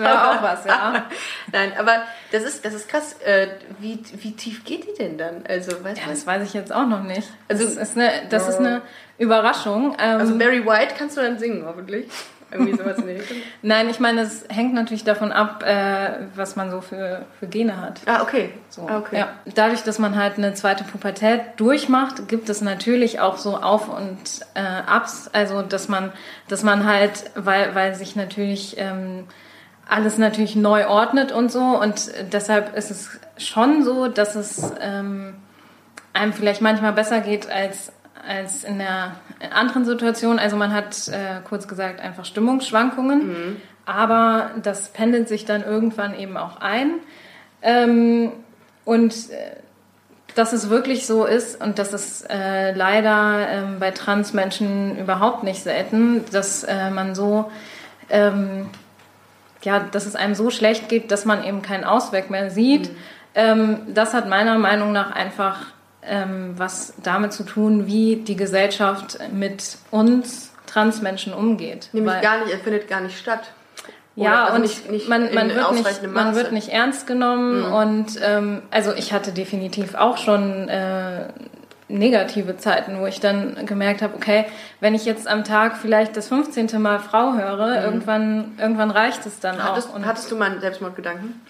Ja, auch was, ja. Nein, aber das ist, das ist krass. Äh, wie, wie tief geht die denn dann? Also, weißt ja, das weiß ich jetzt auch noch nicht. Also, das ist eine, das ist eine Überraschung. Ähm, also Barry White kannst du dann singen, hoffentlich. Irgendwie sowas in die Richtung? Nein, ich meine, es hängt natürlich davon ab, äh, was man so für, für Gene hat. Ah, okay. So, ah, okay. Ja. Dadurch, dass man halt eine zweite Pubertät durchmacht, gibt es natürlich auch so Auf- und äh, Ups. Also, dass man, dass man halt, weil, weil sich natürlich ähm, alles natürlich neu ordnet und so. Und deshalb ist es schon so, dass es ähm, einem vielleicht manchmal besser geht als als in der anderen Situation. Also man hat äh, kurz gesagt einfach Stimmungsschwankungen, mhm. aber das pendelt sich dann irgendwann eben auch ein. Ähm, und äh, dass es wirklich so ist und das ist äh, leider ähm, bei Transmenschen überhaupt nicht selten, dass äh, man so ähm, ja, dass es einem so schlecht geht, dass man eben keinen Ausweg mehr sieht. Mhm. Ähm, das hat meiner Meinung nach einfach ähm, was damit zu tun, wie die Gesellschaft mit uns Transmenschen umgeht. Nämlich Weil, gar nicht, er findet gar nicht statt. Ja, also und nicht, nicht man, man, wird nicht, man wird nicht ernst genommen mhm. und ähm, also ich hatte definitiv auch schon äh, negative Zeiten, wo ich dann gemerkt habe, okay, wenn ich jetzt am Tag vielleicht das 15. Mal Frau höre, mhm. irgendwann, irgendwann reicht es dann hattest, auch. Und hattest du mal einen Selbstmordgedanken?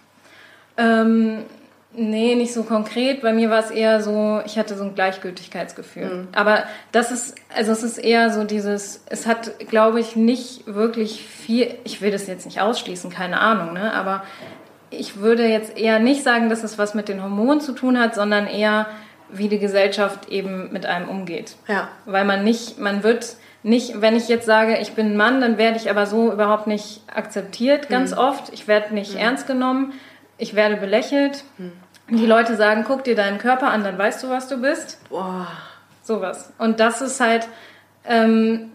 Ähm, Nee, nicht so konkret. Bei mir war es eher so, ich hatte so ein Gleichgültigkeitsgefühl. Mhm. Aber das ist, also es ist eher so dieses, es hat, glaube ich, nicht wirklich viel, ich will das jetzt nicht ausschließen, keine Ahnung, ne? Aber ich würde jetzt eher nicht sagen, dass es was mit den Hormonen zu tun hat, sondern eher, wie die Gesellschaft eben mit einem umgeht. Ja. Weil man nicht, man wird nicht, wenn ich jetzt sage, ich bin ein Mann, dann werde ich aber so überhaupt nicht akzeptiert, ganz mhm. oft. Ich werde nicht mhm. ernst genommen ich werde belächelt. Hm. Die Leute sagen, guck dir deinen Körper an, dann weißt du, was du bist. Boah. Sowas. Und das ist halt, ähm,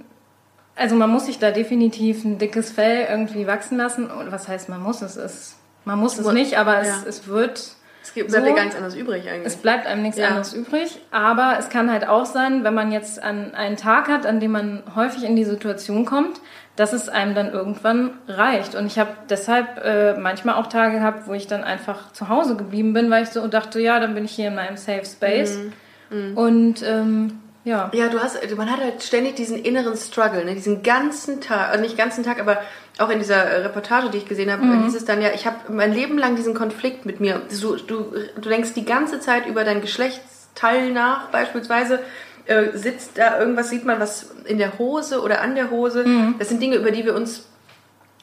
also man muss sich da definitiv ein dickes Fell irgendwie wachsen lassen. Und was heißt, man muss es? es man muss es nicht, aber es, ja. es wird. Es bleibt so, ja gar nichts anderes übrig eigentlich. Es bleibt einem nichts ja. anderes übrig. Aber es kann halt auch sein, wenn man jetzt an einen Tag hat, an dem man häufig in die Situation kommt, dass es einem dann irgendwann reicht. Und ich habe deshalb äh, manchmal auch Tage gehabt, wo ich dann einfach zu Hause geblieben bin, weil ich so dachte, ja, dann bin ich hier in meinem Safe Space. Mhm. Mhm. Und ähm, ja. Ja, du hast, man hat halt ständig diesen inneren Struggle, ne? diesen ganzen Tag, also nicht ganzen Tag, aber auch in dieser äh, Reportage, die ich gesehen habe, mhm. hieß es dann ja, ich habe mein Leben lang diesen Konflikt mit mir. Du, du, du denkst die ganze Zeit über dein Geschlechtsteil nach, beispielsweise äh, sitzt da irgendwas, sieht man was in der Hose oder an der Hose. Mhm. Das sind Dinge, über die wir uns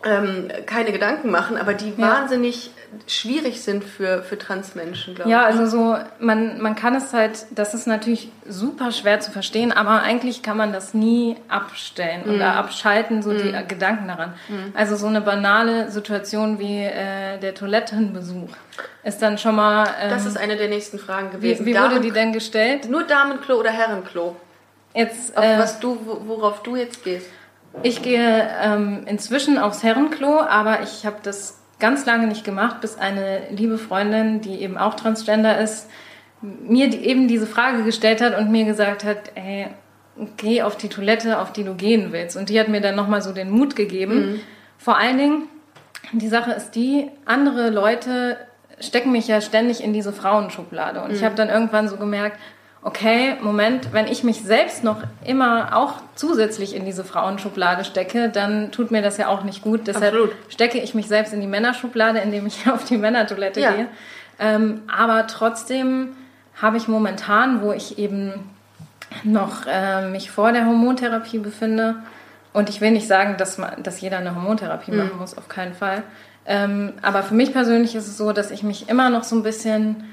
ähm, keine Gedanken machen, aber die ja. wahnsinnig schwierig sind für, für Transmenschen, glaube ja, ich. Ja, also so, man, man kann es halt, das ist natürlich super schwer zu verstehen, aber eigentlich kann man das nie abstellen mhm. oder abschalten, so mhm. die Gedanken daran. Mhm. Also so eine banale Situation wie äh, der Toilettenbesuch ist dann schon mal... Ähm, das ist eine der nächsten Fragen gewesen. Wie, wie wurde die denn gestellt? Nur Damenklo oder Herrenklo? Jetzt, Auf äh, was du, worauf du jetzt gehst. Ich gehe ähm, inzwischen aufs Herrenklo, aber ich habe das ganz lange nicht gemacht, bis eine liebe Freundin, die eben auch Transgender ist, mir die, eben diese Frage gestellt hat und mir gesagt hat, ey, geh auf die Toilette, auf die du gehen willst. Und die hat mir dann nochmal so den Mut gegeben. Mhm. Vor allen Dingen, die Sache ist die, andere Leute stecken mich ja ständig in diese Frauenschublade. Und mhm. ich habe dann irgendwann so gemerkt, okay, Moment, wenn ich mich selbst noch immer auch zusätzlich in diese Frauenschublade stecke, dann tut mir das ja auch nicht gut. Deshalb Absolut. stecke ich mich selbst in die Männerschublade, indem ich auf die Männertoilette ja. gehe. Ähm, aber trotzdem habe ich momentan, wo ich eben noch äh, mich vor der Hormontherapie befinde, Und ich will nicht sagen, dass, man, dass jeder eine Hormontherapie mhm. machen muss, auf keinen Fall. Ähm, aber für mich persönlich ist es so, dass ich mich immer noch so ein bisschen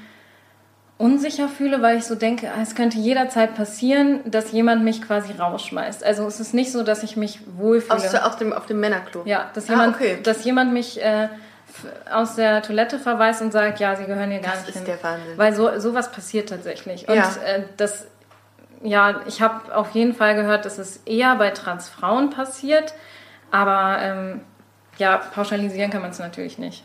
unsicher fühle, weil ich so denke, ah, es könnte jederzeit passieren, dass jemand mich quasi rausschmeißt. Also es ist nicht so, dass ich mich wohlfühle. Aus, auf dem, auf dem Männerklo? Ja, dass jemand, ah, okay. dass jemand mich äh, aus der Toilette verweist und sagt, ja, sie gehören hier gar das nicht hin. Das ist der Wahnsinn. Weil so, sowas passiert tatsächlich. Und ja. äh, das, ja, ich habe auf jeden Fall gehört, dass es eher bei Transfrauen passiert, aber ähm, ja, pauschalisieren kann man es natürlich nicht.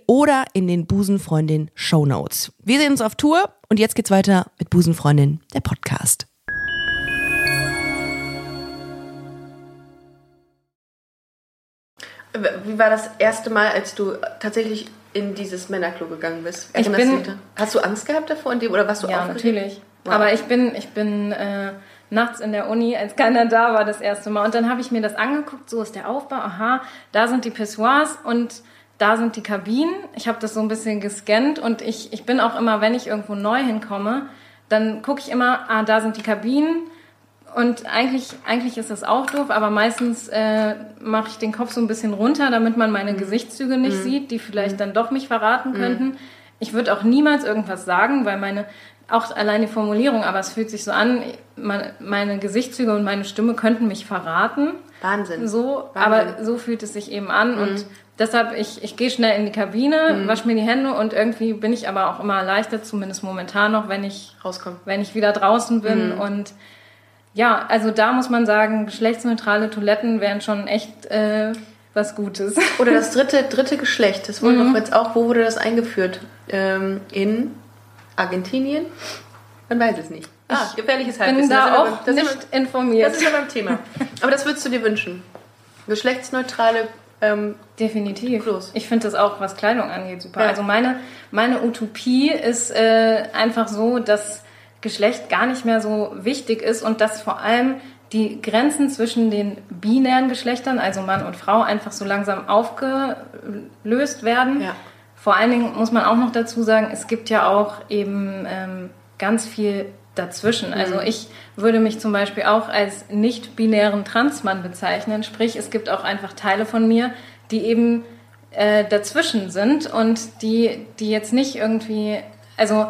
oder in den Busenfreundin Show Notes. Wir sehen uns auf Tour und jetzt geht's weiter mit Busenfreundin, der Podcast. Wie war das erste Mal, als du tatsächlich in dieses Männerklo gegangen bist? ich bin, du Hast du Angst gehabt davor in dem, oder warst du Ja, aufgeregt? natürlich. Wow. Aber ich bin, ich bin äh, nachts in der Uni, als keiner da war, das erste Mal. Und dann habe ich mir das angeguckt, so ist der Aufbau, aha, da sind die Pissoirs und da sind die Kabinen. Ich habe das so ein bisschen gescannt und ich, ich bin auch immer, wenn ich irgendwo neu hinkomme, dann gucke ich immer, ah, da sind die Kabinen. Und eigentlich, eigentlich ist das auch doof, aber meistens äh, mache ich den Kopf so ein bisschen runter, damit man meine mhm. Gesichtszüge nicht mhm. sieht, die vielleicht mhm. dann doch mich verraten mhm. könnten. Ich würde auch niemals irgendwas sagen, weil meine, auch allein die Formulierung, aber es fühlt sich so an, meine, meine Gesichtszüge und meine Stimme könnten mich verraten. Wahnsinn. So, Wahnsinn. aber so fühlt es sich eben an und mhm. Deshalb, ich, ich gehe schnell in die Kabine, mhm. wasche mir die Hände und irgendwie bin ich aber auch immer erleichtert, zumindest momentan noch, wenn ich rauskomme. Wenn ich wieder draußen bin. Mhm. Und ja, also da muss man sagen, geschlechtsneutrale Toiletten wären schon echt äh, was Gutes. Oder das dritte, dritte Geschlecht, das wurde mhm. doch jetzt auch, wo wurde das eingeführt? Ähm, in Argentinien? Man weiß es nicht. Ah, gefährliches Halbwissen. Bin da auch beim, nicht informiert. Das ist ja beim Thema. Aber das würdest du dir wünschen? Geschlechtsneutrale ähm, Definitiv. Plus. Ich finde das auch, was Kleidung angeht, super. Ja. Also meine, meine Utopie ist äh, einfach so, dass Geschlecht gar nicht mehr so wichtig ist und dass vor allem die Grenzen zwischen den binären Geschlechtern, also Mann und Frau, einfach so langsam aufgelöst werden. Ja. Vor allen Dingen muss man auch noch dazu sagen, es gibt ja auch eben ähm, ganz viel dazwischen. Also mhm. ich würde mich zum Beispiel auch als nicht-binären Transmann bezeichnen. Sprich, es gibt auch einfach Teile von mir, die eben äh, dazwischen sind und die, die jetzt nicht irgendwie, also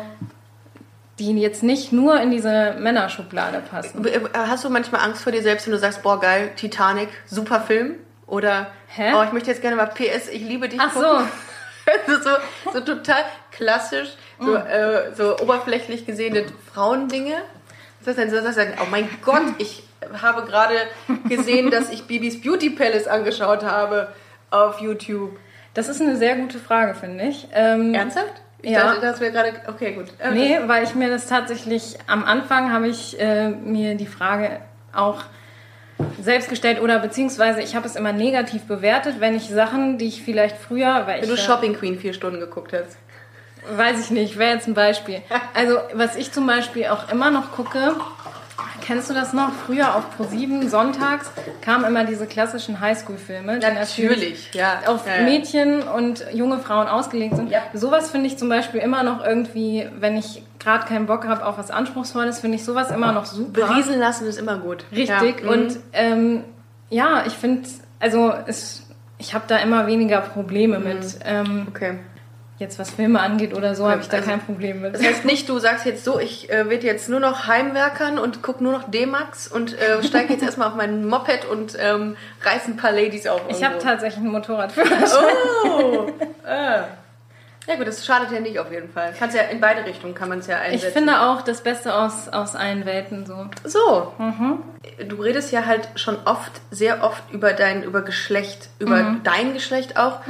die jetzt nicht nur in diese Männerschublade passen. Äh, hast du manchmal Angst vor dir selbst, wenn du sagst, boah geil, Titanic, super Film? Oder, Hä? oh, ich möchte jetzt gerne mal PS, ich liebe dich. Ach gucken. so. so, so total klassisch so, äh, so oberflächlich gesehene Frauendinge. Das heißt, das heißt, oh mein Gott, ich habe gerade gesehen, dass ich Bibis Beauty Palace angeschaut habe auf YouTube. Das ist eine sehr gute Frage, finde ich. Ähm, Ernsthaft? Ich ja. dachte, das wäre gerade. Okay, gut. Okay. Nee, weil ich mir das tatsächlich am Anfang habe ich äh, mir die Frage auch selbst gestellt oder beziehungsweise ich habe es immer negativ bewertet, wenn ich Sachen, die ich vielleicht früher, weil wenn du Shopping Queen vier Stunden geguckt hast. Weiß ich nicht, wäre jetzt ein Beispiel. Also, was ich zum Beispiel auch immer noch gucke, kennst du das noch? Früher auf Pro7 sonntags kamen immer diese klassischen Highschool-Filme, die natürlich ja. auf ja, ja. Mädchen und junge Frauen ausgelegt sind. Ja. Sowas finde ich zum Beispiel immer noch irgendwie, wenn ich gerade keinen Bock habe auf was Anspruchsvolles, finde ich sowas immer noch super. Berieseln lassen ist immer gut. Richtig. Und ähm, ja, ich finde, also es, ich habe da immer weniger Probleme mit. Ähm, Okay. Jetzt was Filme angeht oder so, habe ich da also- kein Problem mit. Das heißt nicht, du sagst jetzt so, ich äh, werde jetzt nur noch Heimwerkern und guck nur noch D-Max und äh, steige jetzt erstmal auf mein Moped und ähm, reiß ein paar Ladies auf. ich habe tatsächlich einen Motorradführerschein. Oh! äh. Ja gut, das schadet ja nicht auf jeden Fall. Kannst ja in beide Richtungen kann man es ja Ich einsetzen. finde auch das Beste aus, aus allen Welten so. So. Mhm. Du redest ja halt schon oft, sehr oft über dein, über Geschlecht, über Mhm. dein Geschlecht auch.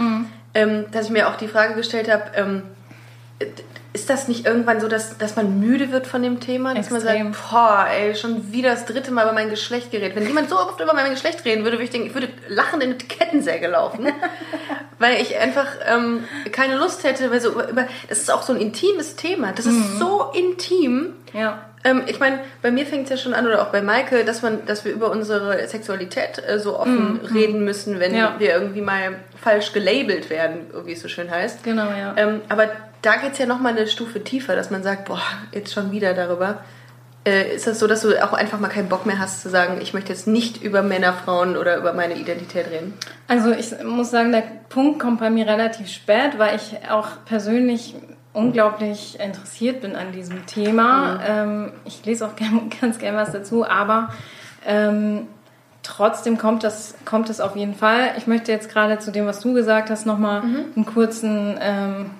Ähm, dass ich mir auch die Frage gestellt habe, ähm, ist das nicht irgendwann so, dass, dass man müde wird von dem Thema? Dass Extrem. man sagt, boah, ey, schon wieder das dritte Mal über mein Geschlecht geredet. Wenn jemand so oft über mein Geschlecht reden würde, würde ich denken, ich würde lachend in eine Kettensäge laufen. weil ich einfach ähm, keine Lust hätte, weil so über, das ist auch so ein intimes Thema. Das Mhm. ist so intim. Ja. Ähm, ich meine, bei mir fängt es ja schon an, oder auch bei Maike, dass man, dass wir über unsere Sexualität äh, so offen reden müssen, wenn Mhm. Ja. wir irgendwie mal falsch gelabelt werden, wie es so schön heißt. Genau, ja. Ähm, aber da geht es ja nochmal eine Stufe tiefer, dass man sagt, boah, jetzt schon wieder darüber. Äh, ist das so, dass du auch einfach mal keinen Bock mehr hast zu sagen, ich möchte jetzt nicht über Männer, Frauen oder über meine Identität reden? Also ich muss sagen, der Punkt kommt bei mir relativ spät, weil ich auch persönlich unglaublich interessiert bin an diesem Thema. Ähm, ich lese auch gern, ganz gerne was dazu, aber ähm, trotzdem kommt das, kommt es auf jeden Fall. Ich möchte jetzt gerade zu dem, was du gesagt hast, nochmal einen kurzen, ähm,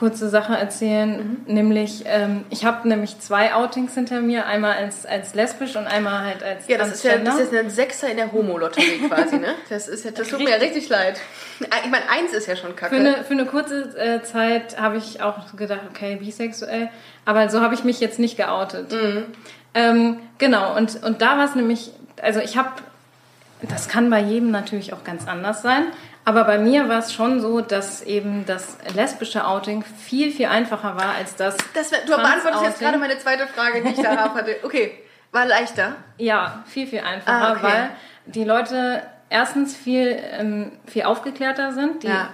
kurze Sache erzählen. Nämlich, ähm, ich habe nämlich zwei Outings hinter mir, einmal als, als lesbisch und einmal halt als Ja, das ist ja, das ist ein Sechser in der Homo-Lotterie quasi, ne? Das, ist ja, das tut mir ja richtig leid. Ich meine, eins ist ja schon kacke. Für eine, für eine kurze äh, Zeit habe ich auch gedacht, okay, bisexuell. Aber so habe ich mich jetzt nicht geoutet. Ähm, genau, und, und da war es nämlich, also ich habe, das kann bei jedem natürlich auch ganz anders sein, aber bei mir war es schon so, dass eben das lesbische Outing viel, viel einfacher war als das. Das du beantwortest jetzt gerade meine zweite Frage, die ich da hatte. Okay, war leichter. Ja, viel, viel einfacher, Ah, okay. weil die Leute erstens viel, ähm, viel aufgeklärter sind. Die, Ja.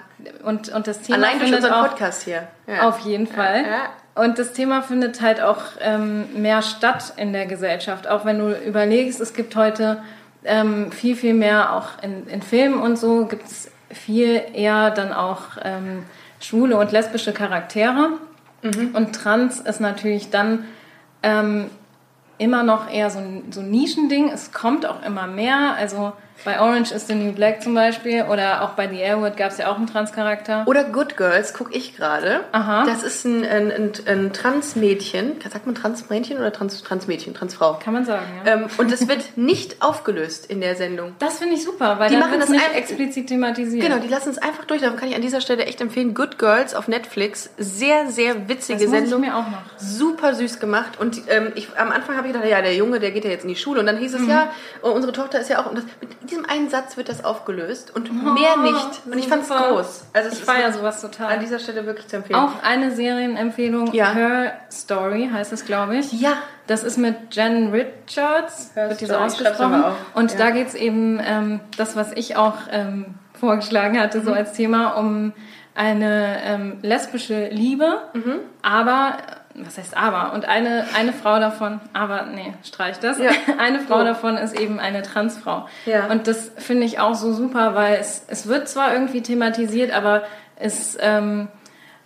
und, und das Thema Allein durch unseren auch, Podcast hier. Ja. Auf jeden Fall. Ja. Und das Thema findet halt auch ähm, mehr statt in der Gesellschaft. Auch wenn du überlegst, es gibt heute ähm, viel, viel mehr, auch in, in Filmen und so, gibt es viel eher dann auch ähm, schwule und lesbische Charaktere. Mhm. Und trans ist natürlich dann ähm, immer noch eher so ein, so ein Nischending. Es kommt auch immer mehr. Also bei Orange is the New Black zum Beispiel oder auch bei The Airwood gab es ja auch einen Transcharakter. Oder Good Girls gucke ich gerade. Aha. Das ist ein, ein, ein, ein Transmädchen. Sagt man Transmädchen oder Trans, Transmädchen? Transfrau. Kann man sagen, ja. Ähm, und es wird nicht aufgelöst in der Sendung. Das finde ich super, weil Die machen das das nicht ein- explizit thematisiert. Genau, die lassen es einfach durchlaufen. Kann ich an dieser Stelle echt empfehlen. Good Girls auf Netflix. Sehr, sehr witzige das Sendung. ich mir auch noch. super süß gemacht und ähm, ich am Anfang habe ich gedacht, ja, der Junge, der geht ja jetzt in die Schule und dann hieß es Mhm. ja, oh, unsere Tochter ist ja auch und das, mit diesem einen Satz wird das aufgelöst und mehr nicht und ich fand es Oh, groß. Also es Ich feiere sowas total. An dieser Stelle wirklich zu empfehlen. Auch eine Serienempfehlung, Ja. Her Story heißt es, glaube ich. Ja. Das ist mit Jen Richards, Her wird die so Story, ich schreib's ausgesprochen. Und Ja. da geht es eben, ähm, das, was ich auch ähm, vorgeschlagen hatte, Mhm. so als Thema, um eine ähm, lesbische Liebe, Mhm. aber, was heißt aber? Und eine, eine Frau davon, aber nee, streich das. Ja. Eine Frau So. davon ist eben eine Transfrau. Ja. Und das finde ich auch so super, weil es, es wird zwar irgendwie thematisiert, aber es ähm,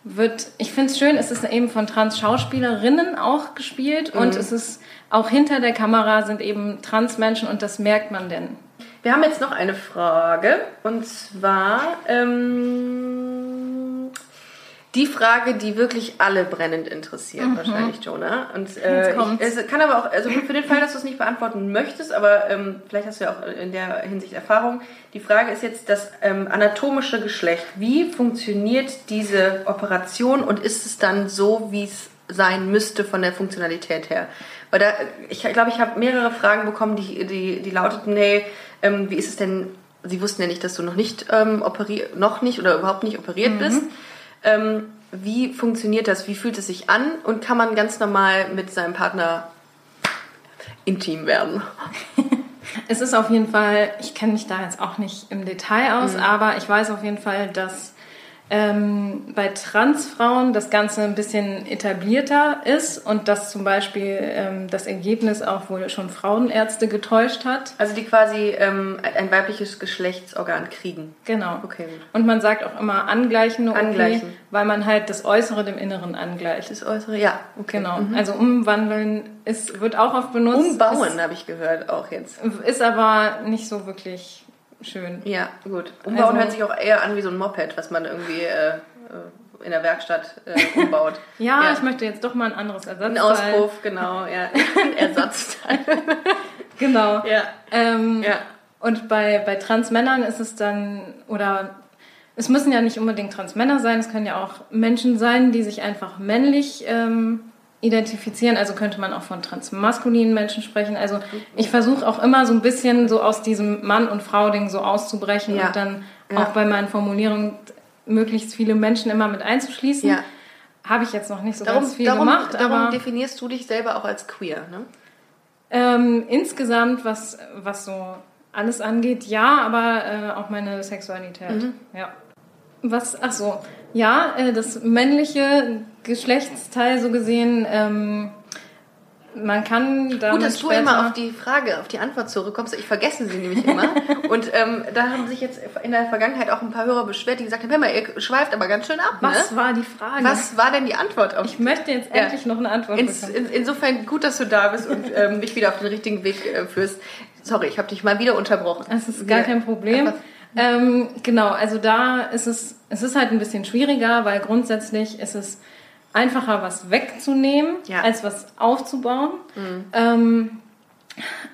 wird, ich finde es schön, es ist eben von Trans-Schauspielerinnen auch gespielt und Mhm. es ist auch hinter der Kamera sind eben Trans-Menschen und das merkt man denn. Wir haben jetzt noch eine Frage und zwar ähm, die Frage, die wirklich alle brennend interessiert, wahrscheinlich, Jonah. Und äh, Mhm. Ich, es kann aber auch, also für den Fall, dass du es nicht beantworten möchtest, aber ähm, vielleicht hast du ja auch in der Hinsicht Erfahrung. Die Frage ist jetzt das ähm, anatomische Geschlecht. Wie funktioniert diese Operation und ist es dann so, wie es sein müsste von der Funktionalität her? Weil da, ich glaube, ich habe mehrere Fragen bekommen, die, die, die lauteten, nee, ähm, wie ist es denn, sie wussten ja nicht, dass du noch nicht ähm, operiert, noch nicht oder überhaupt nicht operiert bist. Ähm, wie funktioniert das? Wie fühlt es sich an? Und kann man ganz normal mit seinem Partner intim werden? Es ist auf jeden Fall, ich kenne mich da jetzt auch nicht im Detail aus, Mhm. aber ich weiß auf jeden Fall, dass ähm, bei Transfrauen das Ganze ein bisschen etablierter ist und dass zum Beispiel ähm, das Ergebnis auch wohl schon Frauenärzte getäuscht hat. Also die quasi ähm, ein weibliches Geschlechtsorgan kriegen. Genau. Okay. Und man sagt auch immer angleichende OP, Angleichen. weil man halt das Äußere dem Inneren angleicht. Das Äußere, ja. Okay. Genau. Also umwandeln ist, wird auch oft benutzt. Umbauen habe ich gehört auch jetzt. Ist aber nicht so wirklich schön. Ja, gut. Umbauen Also- hört sich auch eher an wie so ein Moped, was man irgendwie äh, äh, in der Werkstatt äh, umbaut. Ja, ich möchte jetzt doch mal ein anderes Ersatzteil. Ein Auspuff, genau, ja. Ein Ersatzteil. Genau. ja. Ähm, Ja. Und bei, bei Transmännern ist es dann, oder es müssen ja nicht unbedingt Transmänner sein, es können ja auch Menschen sein, die sich einfach männlich ähm, identifizieren. Also könnte man auch von transmaskulinen Menschen sprechen. Also ich versuche auch immer so ein bisschen so aus diesem Mann- und Frau-Ding so auszubrechen Ja. und dann Ja. auch bei meinen Formulierungen möglichst viele Menschen immer mit einzuschließen. Ja. Habe ich jetzt noch nicht so Darum, ganz viel darum, gemacht, darum definierst du dich selber auch als queer, ne? ähm, insgesamt, was, was so alles angeht, ja, aber äh, auch meine Sexualität. Mhm. Ja. Was, ach so, ja, äh, das männliche Geschlechtsteil so gesehen, ähm, man kann damit Gut, dass du immer auf die Frage, auf die Antwort zurückkommst. Ich vergesse sie nämlich immer. Und ähm, da haben sich jetzt in der Vergangenheit auch ein paar Hörer beschwert, die gesagt haben, hör mal, ihr schweift aber ganz schön ab, Was ne? war die Frage? Was war denn die Antwort auf Ich möchte jetzt Ja. endlich noch eine Antwort Ins, bekommen. in, insofern gut, dass du da bist und ähm, mich wieder auf den richtigen Weg äh, führst. Sorry, ich habe dich mal wieder unterbrochen. Das ist gar Ja. kein Problem. Einfach- Ähm, genau, also da ist es, es ist halt ein bisschen schwieriger, weil grundsätzlich ist es einfacher, was wegzunehmen, Ja. Mhm. als was aufzubauen. Ähm,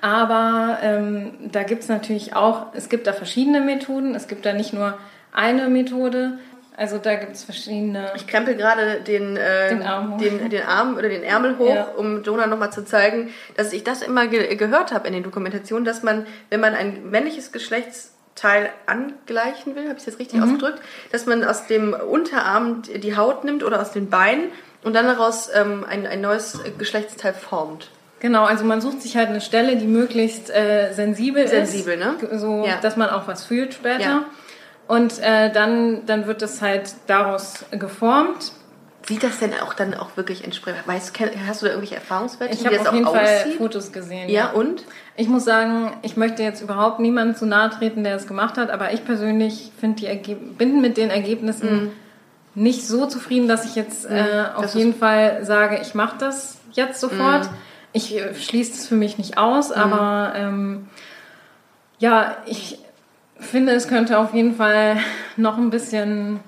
aber ähm, da gibt es natürlich auch, es gibt da verschiedene Methoden. Es gibt da nicht nur eine Methode. Also da gibt es verschiedene. Ich krempel gerade den, äh, Den Arm den, den Arm oder den Ärmel hoch, Ja. um Jonah nochmal zu zeigen, dass ich das immer ge gehört habe in den Dokumentationen, dass man, wenn man ein männliches Geschlechtsteil angleichen will, habe ich es jetzt Mhm. richtig ausgedrückt, dass man aus dem Unterarm die Haut nimmt oder aus den Beinen und dann daraus ähm, ein, ein neues Geschlechtsteil formt. Genau, also man sucht sich halt eine Stelle, die möglichst äh, sensibel, Sensibel, ist. ne? So, Ja. dass man auch was fühlt später. Ja. Und äh, dann, dann wird es halt daraus geformt. Sieht das denn auch dann auch wirklich entsprechend? Weißt, hast du da irgendwelche Erfahrungswerte, Ich habe das auf jeden Fall aussieht? Fotos gesehen. Ja, und? Ich muss sagen, ich möchte jetzt überhaupt niemandem zu nahe treten, der es gemacht hat, aber ich persönlich die Ergeb bin mit den Ergebnissen nicht so zufrieden, dass ich jetzt äh, auf Mhm. jeden Fall sage, ich mache das jetzt sofort. Ich äh, schließe es für mich nicht aus, Mhm. aber ähm, ja, ich finde, es könnte auf jeden Fall noch ein bisschen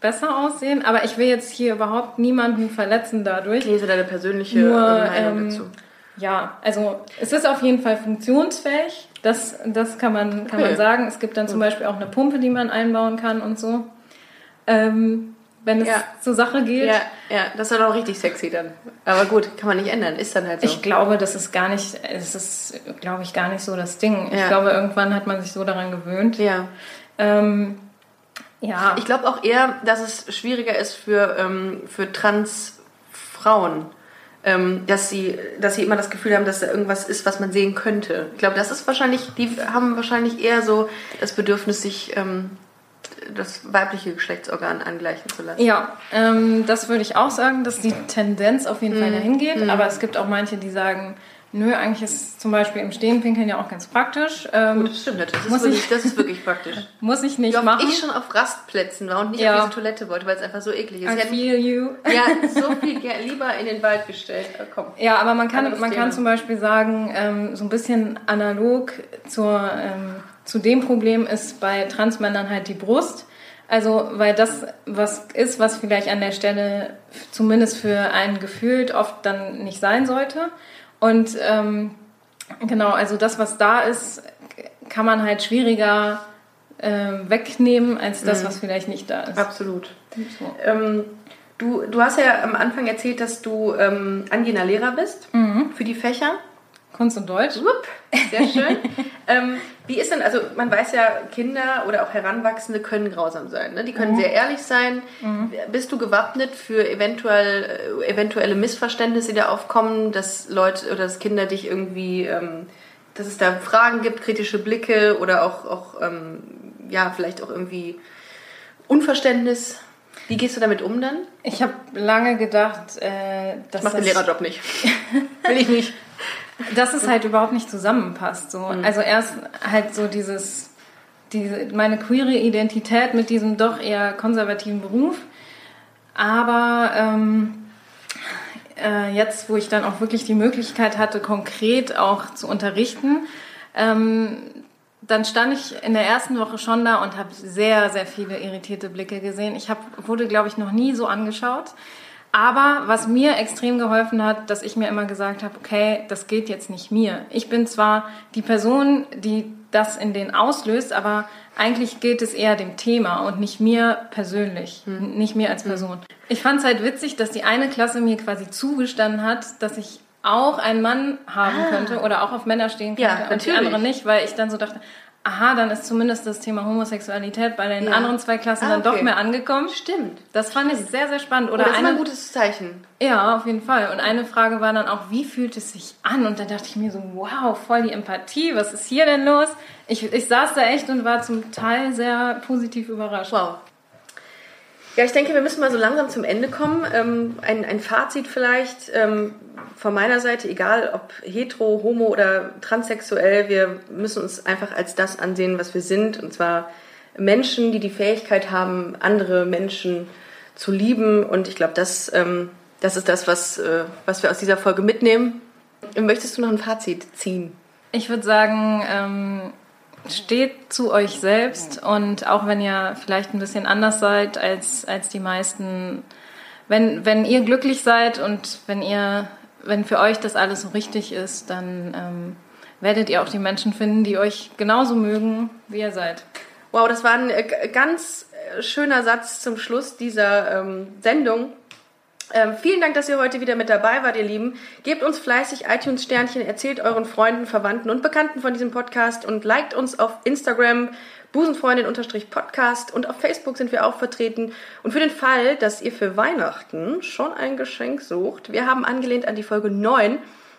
besser aussehen, aber ich will jetzt hier überhaupt niemanden verletzen dadurch. Ich lese deine persönliche Nur, Meinung ähm, dazu. Ja, also es ist auf jeden Fall funktionsfähig. Das, das kann, man, kann Okay. man sagen. Es gibt dann zum Beispiel auch eine Pumpe, die man einbauen kann und so. Ähm, wenn es Ja. zur Sache geht. Ja, ja, das ist dann auch richtig sexy dann. Aber gut, kann man nicht ändern, ist dann halt so. Ich glaube, das ist gar nicht, es ist, glaube ich, gar nicht so das Ding. Ich Ja. glaube, irgendwann hat man sich so daran gewöhnt. ja. Ähm, ja. Ich glaube auch eher, dass es schwieriger ist für, ähm, für Transfrauen, ähm, dass, sie, dass sie immer das Gefühl haben, dass da irgendwas ist, was man sehen könnte. Ich glaube, das ist wahrscheinlich, die haben wahrscheinlich eher so das Bedürfnis, sich ähm, das weibliche Geschlechtsorgan angleichen zu lassen. Ja, ähm, das würde ich auch sagen, dass die Tendenz auf jeden Mhm. Fall dahin geht. Aber es gibt auch manche, die sagen, nö, eigentlich ist zum Beispiel im Stehen pinkeln ja auch ganz praktisch. Ähm, Gut, das stimmt natürlich. Das Muss ist, wirklich, ich- das ist wirklich praktisch. muss ich nicht Wie oft machen. ich schon auf Rastplätzen war und nicht Ja. auf diese Toilette wollte, weil es einfach so eklig ist. I feel you. ja, so viel lieber in den Wald gestellt. Äh, komm. Ja, aber man kann, Anderes man Thema. kann zum Beispiel sagen, ähm, so ein bisschen analog zur, ähm, zu dem Problem ist bei Transmännern halt die Brust. Also, weil das was ist, was vielleicht an der Stelle zumindest für einen gefühlt oft dann nicht sein sollte. Und ähm, genau, also das, was da ist, kann man halt schwieriger ähm, wegnehmen als das, was vielleicht nicht da ist. Absolut. So. Ähm, du, du hast ja am Anfang erzählt, dass du ähm, angehender Lehrer bist für die Fächer. Kunst und Deutsch. Wupp, sehr schön. ähm, wie ist denn, also man weiß ja, Kinder oder auch Heranwachsende können grausam sein. Ne? Die können sehr ehrlich sein. Bist du gewappnet für eventuell, äh, eventuelle Missverständnisse, die da aufkommen, dass Leute oder dass Kinder dich irgendwie, ähm, dass es da Fragen gibt, kritische Blicke oder auch, auch ähm, ja, vielleicht auch irgendwie Unverständnis? Wie gehst du damit um dann? Ich habe lange gedacht, äh, dass Ich mach den das- Lehrerjob nicht. Will ich nicht. Dass es halt überhaupt nicht zusammenpasst. So. Also erst halt so dieses, diese, meine queere Identität mit diesem doch eher konservativen Beruf. Aber ähm, äh, jetzt, wo ich dann auch wirklich die Möglichkeit hatte, konkret auch zu unterrichten, ähm, dann stand ich in der ersten Woche schon da und habe sehr, sehr viele irritierte Blicke gesehen. Ich hab, wurde, glaube ich, noch nie so angeschaut. Aber was mir extrem geholfen hat, dass ich mir immer gesagt habe, okay, das geht jetzt nicht mir. Ich bin zwar die Person, die das in den auslöst, aber eigentlich geht es eher dem Thema und nicht mir persönlich, nicht mir als Person. Ich fand es halt witzig, dass die eine Klasse mir quasi zugestanden hat, dass ich auch einen Mann haben könnte oder auch auf Männer stehen Ja, könnte und die andere nicht, weil ich dann so dachte, aha, dann ist zumindest das Thema Homosexualität bei den Ja. anderen zwei Klassen Ah, dann doch okay. mehr angekommen. Stimmt. Das fand ich sehr, sehr spannend. Oder Oder das ist immer ein eine, gutes Zeichen. ja, auf jeden Fall. Und eine Frage war dann auch, wie fühlt es sich an? Und da dachte ich mir so, wow, voll die Empathie, was ist hier denn los? Ich, ich saß da echt und war zum Teil sehr positiv überrascht. Wow. Ja, ich denke, wir müssen mal so langsam zum Ende kommen. Ähm, ein, ein Fazit vielleicht ähm, von meiner Seite, egal ob hetero, homo oder transsexuell, wir müssen uns einfach als das ansehen, was wir sind. Und zwar Menschen, die die Fähigkeit haben, andere Menschen zu lieben. Und ich glaube, das, ähm, das ist das, was, äh, was wir aus dieser Folge mitnehmen. Möchtest du noch ein Fazit ziehen? Ich würde sagen, ähm, steht zu euch selbst und auch wenn ihr vielleicht ein bisschen anders seid als, als die meisten, wenn, wenn ihr glücklich seid und wenn ihr, wenn für euch das alles so richtig ist, dann ähm, werdet ihr auch die Menschen finden, die euch genauso mögen, wie ihr seid. Wow, das war ein äh, ganz äh, schöner Satz zum Schluss dieser ähm, Sendung. Ähm, vielen Dank, dass ihr heute wieder mit dabei wart, ihr Lieben. Gebt uns fleißig iTunes-Sternchen, erzählt euren Freunden, Verwandten und Bekannten von diesem Podcast und liked uns auf Instagram busenfreundin-podcast und auf Facebook sind wir auch vertreten. Und für den Fall, dass ihr für Weihnachten schon ein Geschenk sucht, wir haben angelehnt an die Folge 9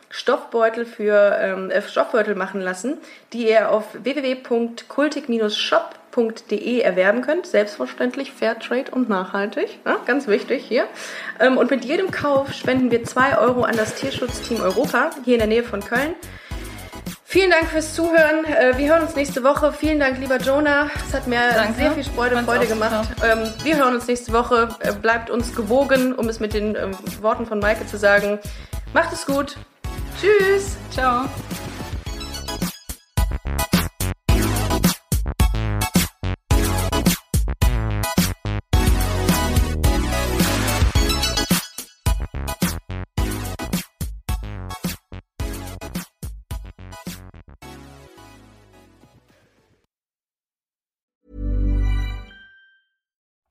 Stoffbeutel für ähm, äh, Stoffbeutel machen lassen, die ihr auf www.kultig-shop.de erwerben könnt. Selbstverständlich Fairtrade und nachhaltig. Ja, ganz wichtig hier. Ähm, und mit jedem Kauf spenden wir 2 Euro an das Tierschutzteam Europa hier in der Nähe von Köln. Vielen Dank fürs Zuhören. Äh, Wir hören uns nächste Woche. Vielen Dank, lieber Jonah. Es hat mir Danke. sehr viel Freude, Freude gemacht. Ähm, Wir hören uns nächste Woche. Äh, Bleibt uns gewogen, um es mit den ähm, Worten von Maike zu sagen. Macht es gut. Tschüss. Ciao.